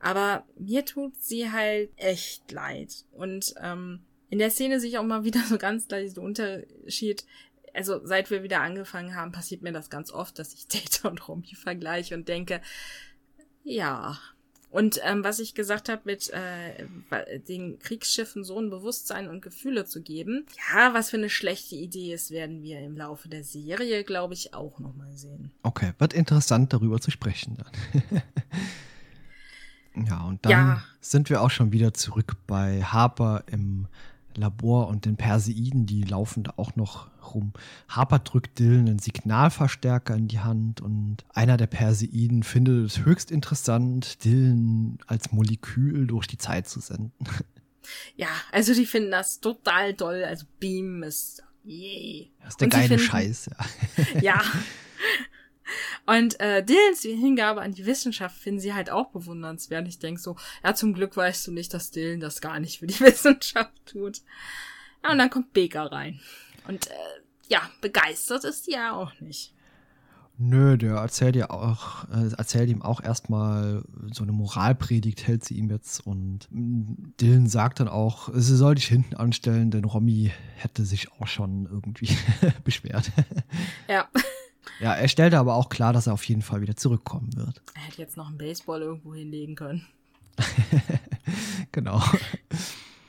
Aber mir tut sie halt echt leid. Und ähm, in der Szene sich auch mal wieder so ganz leicht der Unterschied. Also seit wir wieder angefangen haben, passiert mir das ganz oft, dass ich Data und Romy vergleiche und denke, ja, und ähm, was ich gesagt habe mit äh, den Kriegsschiffen so ein Bewusstsein und Gefühle zu geben, ja, was für eine schlechte Idee ist, werden wir im Laufe der Serie, glaube ich, auch nochmal sehen. Okay, wird interessant darüber zu sprechen dann. ja, und dann ja. sind wir auch schon wieder zurück bei Harper im Labor und den Perseiden, die laufen da auch noch rum. Harper drückt Dylan einen Signalverstärker in die Hand und einer der Perseiden findet es höchst interessant, Dylan als Molekül durch die Zeit zu senden. Ja, also die finden das total toll. Also Beam ist yay. Das ist der geile finden, Scheiß, ja. ja. Und äh, Dylans Hingabe an die Wissenschaft finden sie halt auch bewundernswert. Ich denke so, ja, zum Glück weißt du nicht, dass Dylan das gar nicht für die Wissenschaft tut. Ja, und dann kommt Baker rein. Und äh, ja, begeistert ist die ja auch nicht. Nö, der erzählt ja auch, äh, erzählt ihm auch erstmal so eine Moralpredigt, hält sie ihm jetzt und mm, Dylan sagt dann auch, sie soll dich hinten anstellen, denn Romy hätte sich auch schon irgendwie beschwert. Ja. Ja, er stellte aber auch klar, dass er auf jeden Fall wieder zurückkommen wird. Er hätte jetzt noch einen Baseball irgendwo hinlegen können. genau.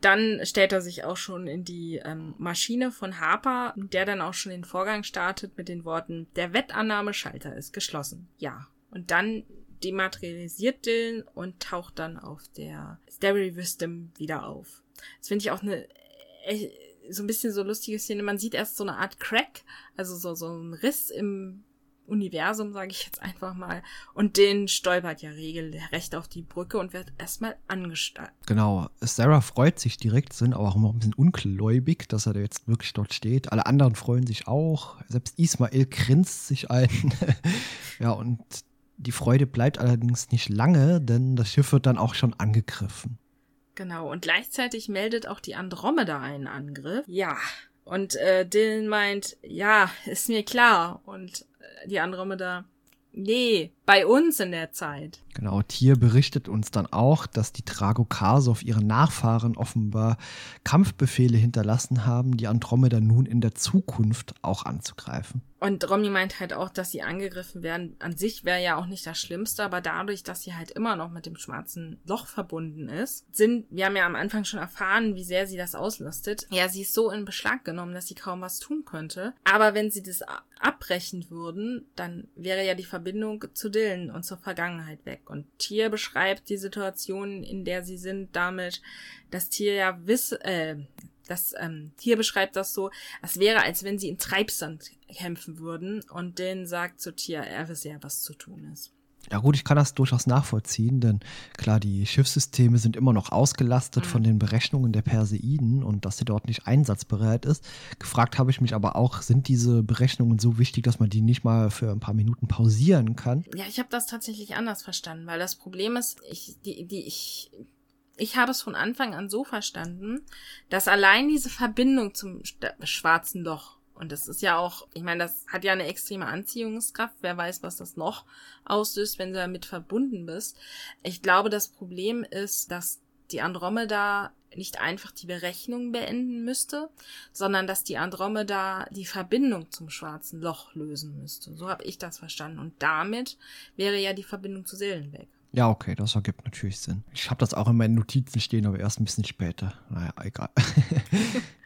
Dann stellt er sich auch schon in die ähm, Maschine von Harper, der dann auch schon den Vorgang startet mit den Worten, der Wettannahmeschalter ist geschlossen. Ja. Und dann dematerialisiert Dylan und taucht dann auf der Stereo Wisdom wieder auf. das finde ich auch eine äh, so ein bisschen so lustige Szene. Man sieht erst so eine Art Crack, also so, so ein Riss im Universum, sage ich jetzt einfach mal. Und den stolpert ja regelrecht auf die Brücke und wird erstmal angestarrt. Genau. Sarah freut sich direkt, sind aber auch immer ein bisschen ungläubig, dass er da jetzt wirklich dort steht. Alle anderen freuen sich auch. Selbst Ismail grinst sich ein. ja, und die Freude bleibt allerdings nicht lange, denn das Schiff wird dann auch schon angegriffen. Genau, und gleichzeitig meldet auch die Andromeda einen Angriff. Ja, und äh, Dylan meint, ja, ist mir klar. Und äh, die Andromeda, nee, bei uns in der Zeit. Genau, Tier berichtet uns dann auch, dass die Dragokase auf ihren Nachfahren offenbar Kampfbefehle hinterlassen haben, die Andromeda nun in der Zukunft auch anzugreifen. Und Romney meint halt auch, dass sie angegriffen werden. An sich wäre ja auch nicht das Schlimmste, aber dadurch, dass sie halt immer noch mit dem schwarzen Loch verbunden ist, sind, wir haben ja am Anfang schon erfahren, wie sehr sie das auslastet. Ja, sie ist so in Beschlag genommen, dass sie kaum was tun könnte. Aber wenn sie das abbrechen würden, dann wäre ja die Verbindung zu Dylan und zur Vergangenheit weg. Und Tier beschreibt die Situation, in der sie sind, damit, dass Tier ja wisse, äh, das ähm, Tier beschreibt das so, es wäre, als wenn sie in Treibsand kämpfen würden und den sagt zu er wisse ja, was zu tun ist. Ja gut, ich kann das durchaus nachvollziehen, denn klar, die Schiffssysteme sind immer noch ausgelastet mhm. von den Berechnungen der Perseiden und dass sie dort nicht einsatzbereit ist. Gefragt habe ich mich aber auch, sind diese Berechnungen so wichtig, dass man die nicht mal für ein paar Minuten pausieren kann? Ja, ich habe das tatsächlich anders verstanden, weil das Problem ist, ich, die, die, ich ich habe es von Anfang an so verstanden, dass allein diese Verbindung zum schwarzen Loch, und das ist ja auch, ich meine, das hat ja eine extreme Anziehungskraft, wer weiß, was das noch auslöst, wenn du damit verbunden bist. Ich glaube, das Problem ist, dass die Andromeda nicht einfach die Berechnung beenden müsste, sondern dass die Andromeda die Verbindung zum schwarzen Loch lösen müsste. So habe ich das verstanden. Und damit wäre ja die Verbindung zu Seelen weg. Ja, okay, das ergibt natürlich Sinn. Ich habe das auch in meinen Notizen stehen, aber erst ein bisschen später. Naja, egal.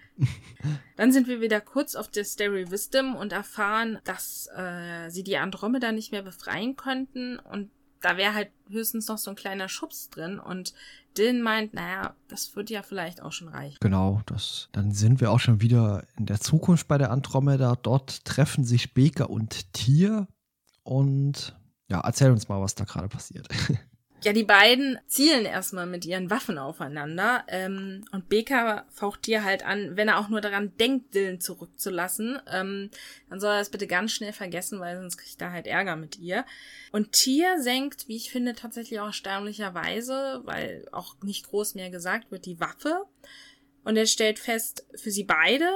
Dann sind wir wieder kurz auf der Stereo Wisdom und erfahren, dass äh, sie die Andromeda nicht mehr befreien könnten und da wäre halt höchstens noch so ein kleiner Schubs drin und Dylan meint, naja, das wird ja vielleicht auch schon reichen. Genau, das, dann sind wir auch schon wieder in der Zukunft bei der Andromeda. Dort treffen sich Baker und Tier und ja, erzähl uns mal, was da gerade passiert. Ja, die beiden zielen erstmal mit ihren Waffen aufeinander ähm, und Baker faucht Tier halt an, wenn er auch nur daran denkt, Dylan zurückzulassen, ähm, dann soll er das bitte ganz schnell vergessen, weil sonst kriegt er halt Ärger mit ihr. Und Tier senkt, wie ich finde, tatsächlich auch erstaunlicherweise, weil auch nicht groß mehr gesagt wird, die Waffe. Und er stellt fest, für sie beide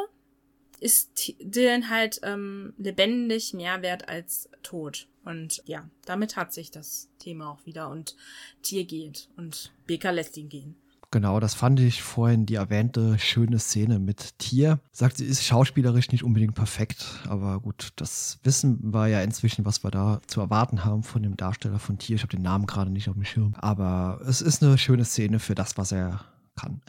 ist Dylan halt ähm, lebendig mehr wert als tot. Und ja, damit hat sich das Thema auch wieder und Tier geht und Becker lässt ihn gehen. Genau, das fand ich vorhin die erwähnte schöne Szene mit Tier. Sagt, sie ist schauspielerisch nicht unbedingt perfekt, aber gut, das wissen wir ja inzwischen, was wir da zu erwarten haben von dem Darsteller von Tier. Ich habe den Namen gerade nicht auf dem Schirm, aber es ist eine schöne Szene für das, was er kann.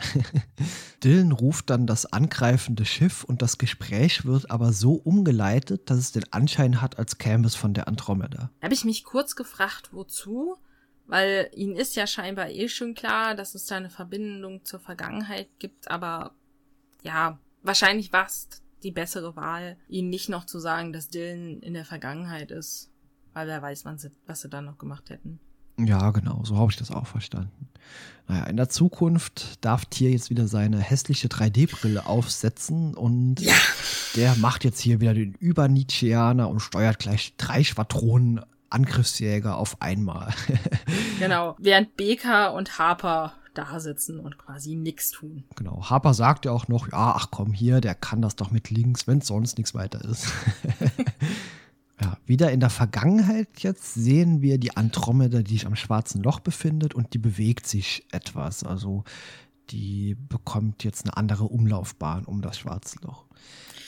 Dylan ruft dann das angreifende Schiff und das Gespräch wird aber so umgeleitet, dass es den Anschein hat, als käme es von der Andromeda. Da habe ich mich kurz gefragt, wozu? Weil ihnen ist ja scheinbar eh schon klar, dass es da eine Verbindung zur Vergangenheit gibt, aber ja, wahrscheinlich war es die bessere Wahl, ihnen nicht noch zu sagen, dass Dylan in der Vergangenheit ist. Weil wer weiß, was sie dann noch gemacht hätten. Ja, genau, so habe ich das auch verstanden. Naja, in der Zukunft darf Tier jetzt wieder seine hässliche 3D-Brille aufsetzen und ja. der macht jetzt hier wieder den Über-Nietzscheaner und steuert gleich drei Schwadronen Angriffsjäger auf einmal. genau, während Beker und Harper da sitzen und quasi nichts tun. Genau, Harper sagt ja auch noch, ja, ach komm hier, der kann das doch mit links, wenn sonst nichts weiter ist. Ja, wieder in der Vergangenheit jetzt sehen wir die Andromeda, die sich am schwarzen Loch befindet und die bewegt sich etwas. Also die bekommt jetzt eine andere Umlaufbahn um das schwarze Loch.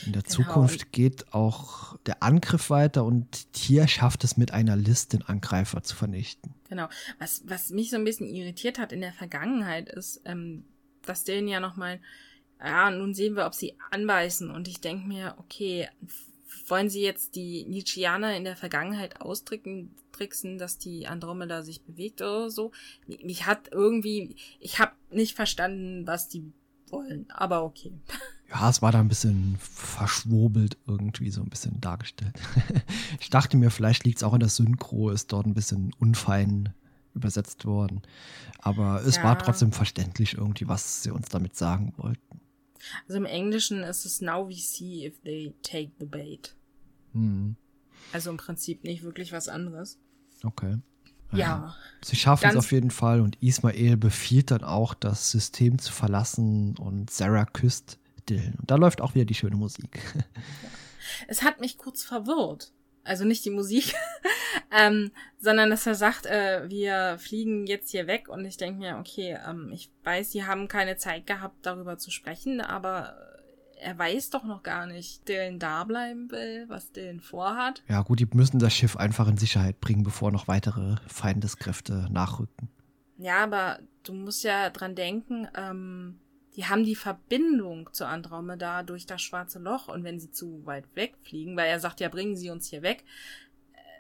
In der genau. Zukunft geht auch der Angriff weiter und Tier schafft es mit einer List, den Angreifer zu vernichten. Genau. Was, was mich so ein bisschen irritiert hat in der Vergangenheit ist, ähm, dass denen ja nochmal, ja, nun sehen wir, ob sie anbeißen. Und ich denke mir, okay, wollen sie jetzt die Nietzscheaner in der Vergangenheit austricksen, dass die Andromeda sich bewegt oder so? Mich hat irgendwie, ich habe nicht verstanden, was die wollen, aber okay. Ja, es war da ein bisschen verschwobelt irgendwie so ein bisschen dargestellt. ich dachte mir, vielleicht liegt es auch an der Synchro, ist dort ein bisschen unfein übersetzt worden. Aber es ja. war trotzdem verständlich irgendwie, was sie uns damit sagen wollten. Also im Englischen ist es now we see if they take the bait. Hm. Also im Prinzip nicht wirklich was anderes. Okay. Ja. ja. Sie schaffen es auf jeden Fall und Ismael befiehlt dann auch, das System zu verlassen und Sarah küsst Dylan. Und da läuft auch wieder die schöne Musik. Ja. Es hat mich kurz verwirrt. Also nicht die Musik, ähm, sondern dass er sagt, äh, wir fliegen jetzt hier weg und ich denke mir, okay, ähm, ich weiß, sie haben keine Zeit gehabt, darüber zu sprechen, aber er weiß doch noch gar nicht, Dylan da bleiben will, was Dylan vorhat. Ja, gut, die müssen das Schiff einfach in Sicherheit bringen, bevor noch weitere Feindeskräfte nachrücken. Ja, aber du musst ja dran denken, ähm, die haben die Verbindung zur Andromeda durch das schwarze Loch und wenn sie zu weit wegfliegen, weil er sagt ja, bringen sie uns hier weg,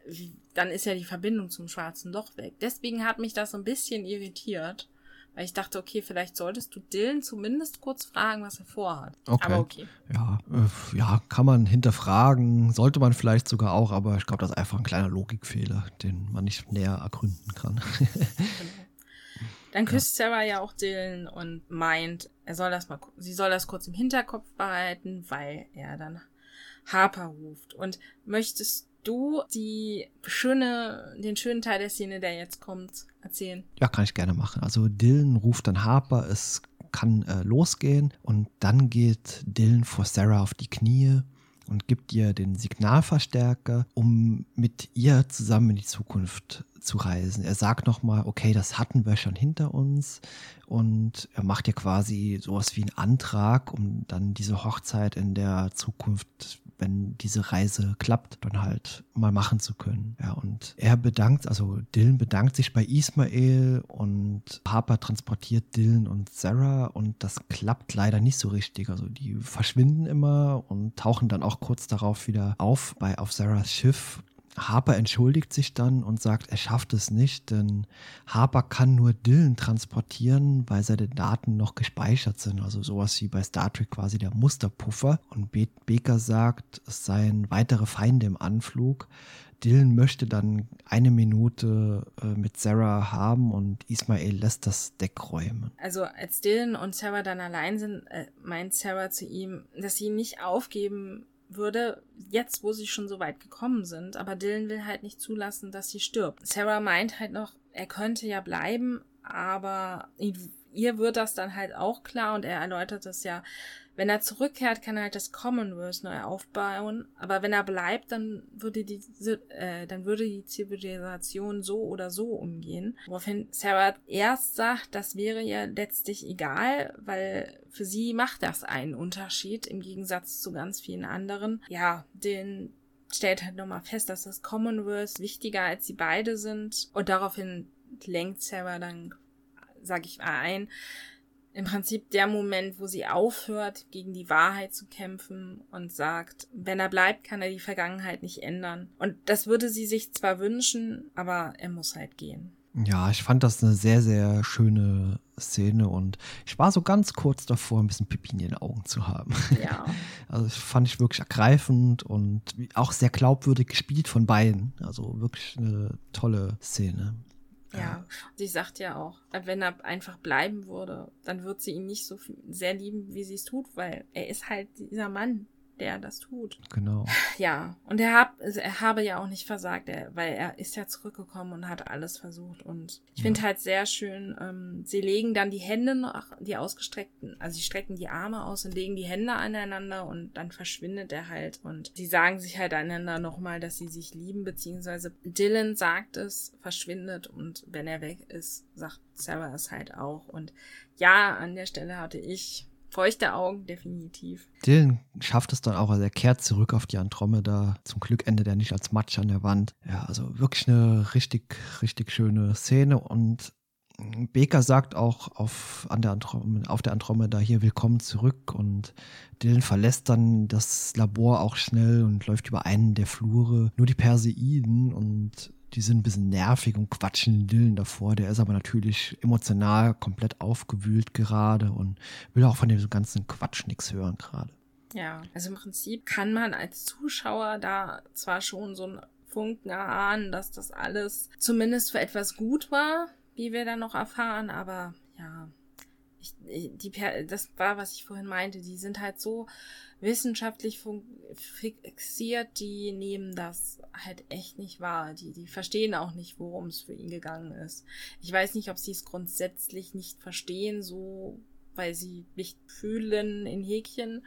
äh, dann ist ja die Verbindung zum schwarzen Loch weg. Deswegen hat mich das so ein bisschen irritiert, weil ich dachte, okay, vielleicht solltest du Dylan zumindest kurz fragen, was er vorhat. Okay. Aber okay. Ja, äh, ja, kann man hinterfragen, sollte man vielleicht sogar auch, aber ich glaube, das ist einfach ein kleiner Logikfehler, den man nicht näher ergründen kann. genau. Dann küsst ja. Sarah ja auch Dylan und meint, er soll das mal, sie soll das kurz im Hinterkopf behalten, weil er dann Harper ruft. Und möchtest du die schöne, den schönen Teil der Szene, der jetzt kommt, erzählen? Ja, kann ich gerne machen. Also Dylan ruft dann Harper, es kann äh, losgehen und dann geht Dylan vor Sarah auf die Knie und gibt ihr den Signalverstärker, um mit ihr zusammen in die Zukunft zu reisen. Er sagt nochmal, okay, das hatten wir schon hinter uns und er macht ja quasi sowas wie einen Antrag, um dann diese Hochzeit in der Zukunft wenn diese Reise klappt, dann halt mal machen zu können. Ja, und er bedankt, also Dylan bedankt sich bei Ismael und Harper transportiert Dylan und Sarah und das klappt leider nicht so richtig. Also die verschwinden immer und tauchen dann auch kurz darauf wieder auf bei auf Sarahs Schiff Harper entschuldigt sich dann und sagt, er schafft es nicht, denn Harper kann nur Dylan transportieren, weil seine Daten noch gespeichert sind. Also sowas wie bei Star Trek quasi der Musterpuffer. Und Baker sagt, es seien weitere Feinde im Anflug. Dylan möchte dann eine Minute äh, mit Sarah haben und Ismael lässt das Deck räumen. Also als Dylan und Sarah dann allein sind, äh, meint Sarah zu ihm, dass sie nicht aufgeben würde, jetzt wo sie schon so weit gekommen sind, aber Dylan will halt nicht zulassen, dass sie stirbt. Sarah meint halt noch, er könnte ja bleiben, aber ihr wird das dann halt auch klar und er erläutert das ja, wenn er zurückkehrt, kann er halt das Commonwealth neu aufbauen. Aber wenn er bleibt, dann würde die, äh, dann würde die Zivilisation so oder so umgehen. Woraufhin Sarah erst sagt, das wäre ihr letztlich egal, weil für sie macht das einen Unterschied im Gegensatz zu ganz vielen anderen. Ja, den stellt halt nochmal fest, dass das Commonwealth wichtiger als sie beide sind. Und daraufhin lenkt Sarah dann, sag ich mal, ein, im Prinzip der Moment, wo sie aufhört, gegen die Wahrheit zu kämpfen und sagt, wenn er bleibt, kann er die Vergangenheit nicht ändern. Und das würde sie sich zwar wünschen, aber er muss halt gehen. Ja, ich fand das eine sehr, sehr schöne Szene und ich war so ganz kurz davor, ein bisschen Pipi in den Augen zu haben. Ja. Also das fand ich wirklich ergreifend und auch sehr glaubwürdig gespielt von beiden. Also wirklich eine tolle Szene. Ja, sie sagt ja auch, wenn er einfach bleiben würde, dann wird sie ihn nicht so sehr lieben, wie sie es tut, weil er ist halt dieser Mann, der das tut. Genau. Ja, und er, hab, er habe ja auch nicht versagt, er, weil er ist ja zurückgekommen und hat alles versucht. Und ich finde halt sehr schön, ähm, sie legen dann die Hände noch, die ausgestreckten, also sie strecken die Arme aus und legen die Hände aneinander und dann verschwindet er halt. Und sie sagen sich halt einander nochmal, dass sie sich lieben, beziehungsweise Dylan sagt es, verschwindet und wenn er weg ist, sagt Sarah es halt auch. Und ja, an der Stelle hatte ich feuchte Augen, definitiv. Dylan schafft es dann auch, also er kehrt zurück auf die Andromeda. Zum Glück endet er nicht als Matsch an der Wand. Ja, also wirklich eine richtig, richtig schöne Szene und Baker sagt auch auf, an der Andromeda, auf der Andromeda hier willkommen zurück und Dylan verlässt dann das Labor auch schnell und läuft über einen der Flure. Nur die Perseiden und die sind ein bisschen nervig und quatschen Dillen davor. Der ist aber natürlich emotional komplett aufgewühlt gerade und will auch von dem ganzen Quatsch nichts hören gerade. Ja, also im Prinzip kann man als Zuschauer da zwar schon so einen Funken erahnen, dass das alles zumindest für etwas gut war, wie wir dann noch erfahren, aber ja, ich, die, das war, was ich vorhin meinte, die sind halt so wissenschaftlich fixiert, die nehmen das halt echt nicht wahr. Die, die verstehen auch nicht, worum es für ihn gegangen ist. Ich weiß nicht, ob sie es grundsätzlich nicht verstehen, so weil sie nicht fühlen in Häkchen,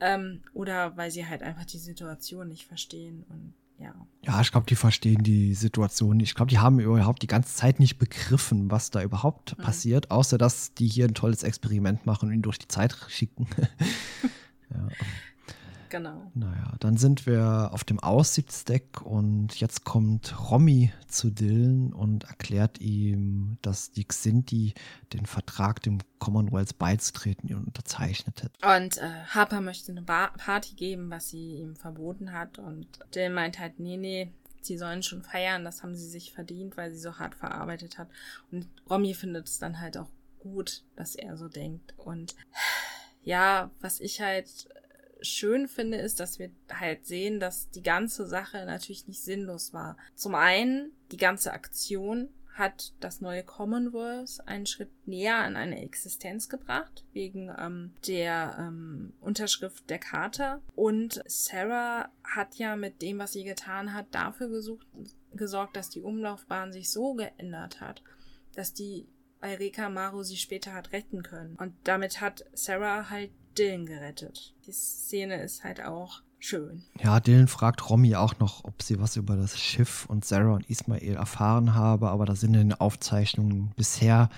ähm, oder weil sie halt einfach die Situation nicht verstehen und ja. Ja, ich glaube, die verstehen die Situation. Ich glaube, die haben überhaupt die ganze Zeit nicht begriffen, was da überhaupt mhm. passiert, außer dass die hier ein tolles Experiment machen und ihn durch die Zeit schicken. ja. Genau. Naja, dann sind wir auf dem Aussichtsdeck und jetzt kommt Romy zu Dylan und erklärt ihm, dass die Xinti den Vertrag dem Commonwealth beizutreten unterzeichnet hat. Und äh, Harper möchte eine Bar Party geben, was sie ihm verboten hat. Und Dylan meint halt, nee, nee, sie sollen schon feiern, das haben sie sich verdient, weil sie so hart verarbeitet hat. Und Romy findet es dann halt auch gut, dass er so denkt. Und ja, was ich halt schön finde, ist, dass wir halt sehen, dass die ganze Sache natürlich nicht sinnlos war. Zum einen, die ganze Aktion hat das neue Commonwealth einen Schritt näher an eine Existenz gebracht, wegen ähm, der ähm, Unterschrift der Charta. Und Sarah hat ja mit dem, was sie getan hat, dafür gesucht, gesorgt, dass die Umlaufbahn sich so geändert hat, dass die bei Reka Maru sie später hat retten können. Und damit hat Sarah halt Dylan gerettet. Die Szene ist halt auch schön. Ja, Dylan fragt Romy auch noch, ob sie was über das Schiff und Sarah und Ismael erfahren habe, aber da sind in den Aufzeichnungen bisher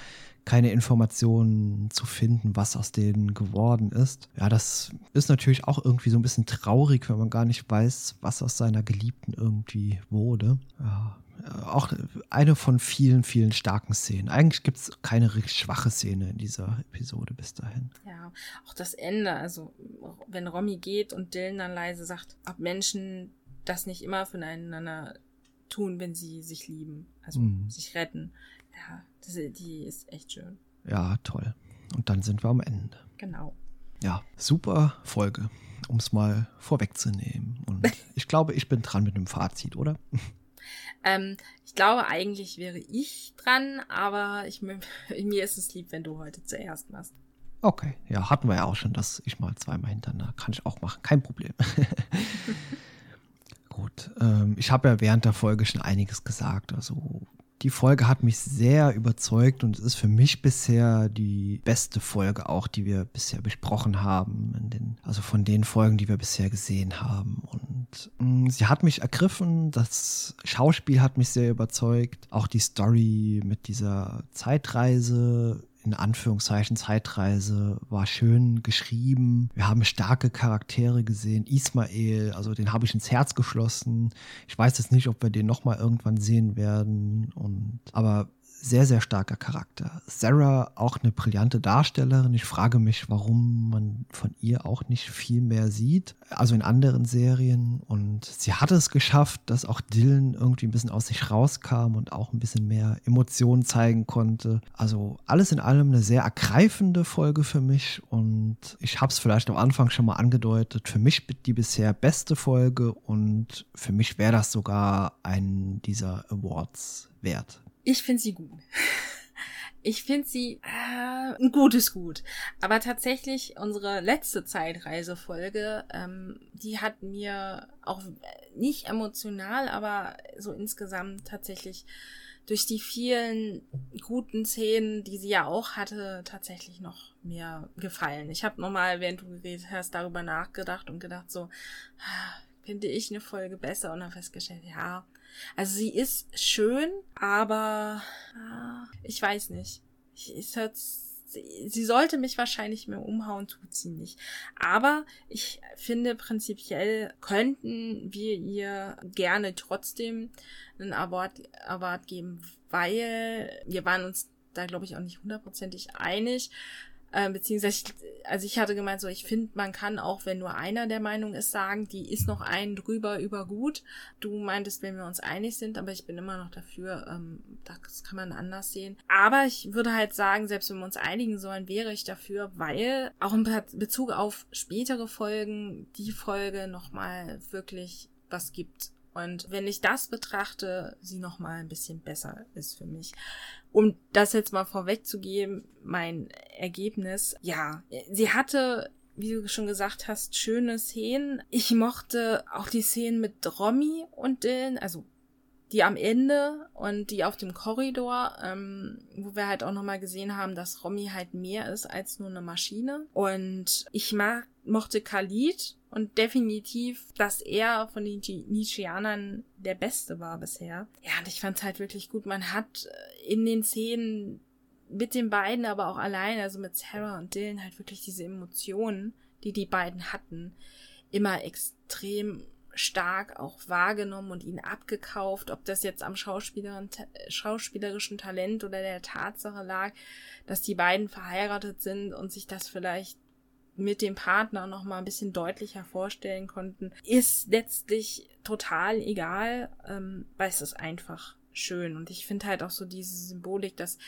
keine Informationen zu finden, was aus denen geworden ist. Ja, das ist natürlich auch irgendwie so ein bisschen traurig, wenn man gar nicht weiß, was aus seiner Geliebten irgendwie wurde. Ja, auch eine von vielen, vielen starken Szenen. Eigentlich gibt es keine richtig schwache Szene in dieser Episode bis dahin. Ja, auch das Ende, also wenn Romy geht und Dylan dann leise sagt, ob Menschen das nicht immer voneinander tun, wenn sie sich lieben, also mhm. sich retten. Ja, das, die ist echt schön. Ja, toll. Und dann sind wir am Ende. Genau. Ja, super Folge, um es mal vorwegzunehmen. Und ich glaube, ich bin dran mit dem Fazit, oder? Ähm, ich glaube, eigentlich wäre ich dran, aber ich, mir ist es lieb, wenn du heute zuerst machst. Okay, ja, hatten wir ja auch schon, dass ich mal zweimal hintereinander kann ich auch machen, kein Problem. Gut, ähm, ich habe ja während der Folge schon einiges gesagt. Also die Folge hat mich sehr überzeugt und es ist für mich bisher die beste Folge auch, die wir bisher besprochen haben. Den, also von den Folgen, die wir bisher gesehen haben. Und mh, mm, sie hat mich ergriffen, das Schauspiel hat mich sehr überzeugt. Auch die Story mit dieser Zeitreise in Anführungszeichen Zeitreise war schön geschrieben. Wir haben starke Charaktere gesehen. Ismael, also den habe ich ins Herz geschlossen. Ich weiß jetzt nicht, ob wir den nochmal irgendwann sehen werden. Und aber sehr, sehr starker Charakter. Sarah auch eine brillante Darstellerin. Ich frage mich, warum man von ihr auch nicht viel mehr sieht. Also in anderen Serien. Und sie hat es geschafft, dass auch Dylan irgendwie ein bisschen aus sich rauskam und auch ein bisschen mehr Emotionen zeigen konnte. Also alles in allem eine sehr ergreifende Folge für mich. Und ich habe es vielleicht am Anfang schon mal angedeutet. Für mich die bisher beste Folge. Und für mich wäre das sogar ein dieser Awards wert. Ich finde sie gut. Ich finde sie äh, ein gutes Gut. Aber tatsächlich, unsere letzte Zeitreisefolge, ähm, die hat mir auch nicht emotional, aber so insgesamt tatsächlich durch die vielen guten Szenen, die sie ja auch hatte, tatsächlich noch mehr gefallen. Ich habe nochmal, während du geredet hast, darüber nachgedacht und gedacht so, ah, finde ich eine Folge besser und dann festgestellt, ja, also sie ist schön, aber äh, ich weiß nicht. Ich, hört, sie, sie sollte mich wahrscheinlich mehr umhauen, tut sie nicht. Aber ich finde prinzipiell könnten wir ihr gerne trotzdem einen Award, Award geben, weil wir waren uns da glaube ich auch nicht hundertprozentig einig Äh, beziehungsweise, also ich hatte gemeint, so ich finde, man kann auch, wenn nur einer der Meinung ist, sagen, die ist noch einen drüber über gut. Du meintest, wenn wir uns einig sind, aber ich bin immer noch dafür, ähm, das kann man anders sehen. Aber ich würde halt sagen, selbst wenn wir uns einigen sollen, wäre ich dafür, weil auch in Bezug auf spätere Folgen die Folge nochmal wirklich was gibt. Und wenn ich das betrachte, sie noch mal ein bisschen besser ist für mich. Um das jetzt mal vorwegzugeben, mein Ergebnis, ja, sie hatte wie du schon gesagt hast, schöne Szenen. Ich mochte auch die Szenen mit Romy und Dylan, also die am Ende und die auf dem Korridor, ähm, wo wir halt auch nochmal gesehen haben, dass Romy halt mehr ist als nur eine Maschine. Und ich mag, mochte Khalid und definitiv, dass er von den Nietzscheanern der Beste war bisher. Ja, und ich fand's halt wirklich gut. Man hat äh, in den Szenen mit den beiden, aber auch allein, also mit Sarah und Dylan, halt wirklich diese Emotionen, die die beiden hatten, immer extrem stark auch wahrgenommen und ihn abgekauft, ob das jetzt am schauspielerischen Talent oder der Tatsache lag, dass die beiden verheiratet sind und sich das vielleicht mit dem Partner noch mal ein bisschen deutlicher vorstellen konnten, ist letztlich total egal, ähm, weil es ist einfach schön und ich finde halt auch so diese Symbolik, dass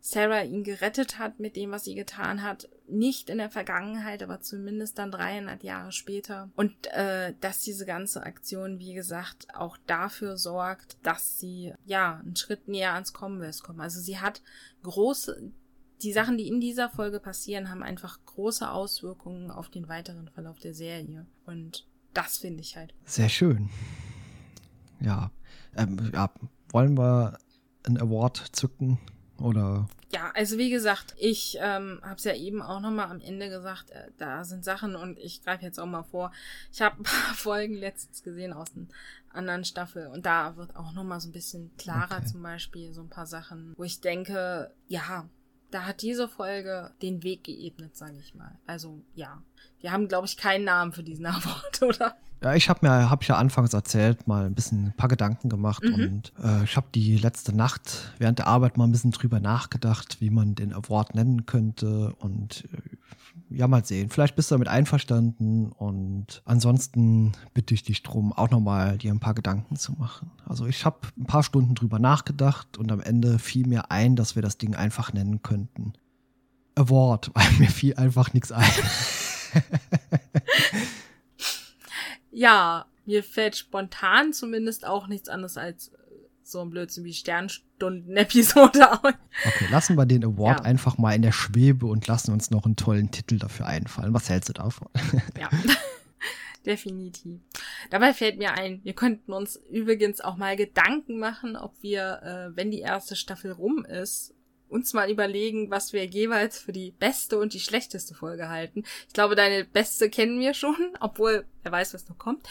Sarah ihn gerettet hat mit dem, was sie getan hat. Nicht in der Vergangenheit, aber zumindest dann 300 Jahre später. Und äh, dass diese ganze Aktion, wie gesagt, auch dafür sorgt, dass sie ja einen Schritt näher ans Commonwealth kommen. Also sie hat große, die Sachen, die in dieser Folge passieren, haben einfach große Auswirkungen auf den weiteren Verlauf der Serie. Und das finde ich halt. Sehr schön. Ja. Ähm, ja. Wollen wir einen Award zücken? Oder? Ja, also wie gesagt, ich ähm, habe es ja eben auch nochmal am Ende gesagt, äh, da sind Sachen und ich greife jetzt auch mal vor. Ich habe ein paar Folgen letztens gesehen aus einer anderen Staffel und da wird auch nochmal so ein bisschen klarer okay. zum Beispiel so ein paar Sachen, wo ich denke, ja, da hat diese Folge den Weg geebnet, sage ich mal. Also ja, wir haben, glaube ich, keinen Namen für diesen Award, oder? Ja, ich habe mir, habe ich ja anfangs erzählt, mal ein bisschen ein paar Gedanken gemacht mhm. und äh, ich habe die letzte Nacht während der Arbeit mal ein bisschen drüber nachgedacht, wie man den Award nennen könnte und äh, ja, mal sehen. Vielleicht bist du damit einverstanden und ansonsten bitte ich dich drum, auch nochmal dir ein paar Gedanken zu machen. Also ich habe ein paar Stunden drüber nachgedacht und am Ende fiel mir ein, dass wir das Ding einfach nennen könnten. Award, weil mir fiel einfach nichts ein. ja, mir fällt spontan zumindest auch nichts anderes als so ein Blödsinn wie Sternstunden-Episode aus. Okay, lassen wir den Award ja. einfach mal in der Schwebe und lassen uns noch einen tollen Titel dafür einfallen. Was hältst du davon? Ja. Definitiv. Dabei fällt mir ein, wir könnten uns übrigens auch mal Gedanken machen, ob wir, äh, wenn die erste Staffel rum ist, uns mal überlegen, was wir jeweils für die beste und die schlechteste Folge halten. Ich glaube, deine beste kennen wir schon, obwohl wer weiß, was noch kommt.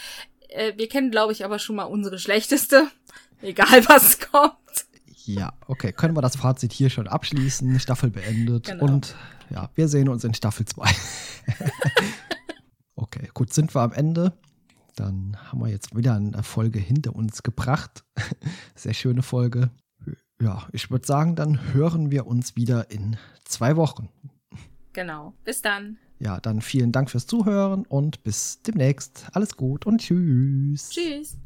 Äh, wir kennen, glaube ich, aber schon mal unsere schlechteste, egal was kommt. Ja, okay, können wir das Fazit hier schon abschließen, Staffel beendet genau. und ja, wir sehen uns in Staffel 2. okay, gut, sind wir am Ende. Dann haben wir jetzt wieder eine Folge hinter uns gebracht. Sehr schöne Folge ja, ich würde sagen, dann hören wir uns wieder in zwei Wochen. Genau. Bis dann. Ja, dann vielen Dank fürs Zuhören und bis demnächst. Alles gut und tschüss. Tschüss.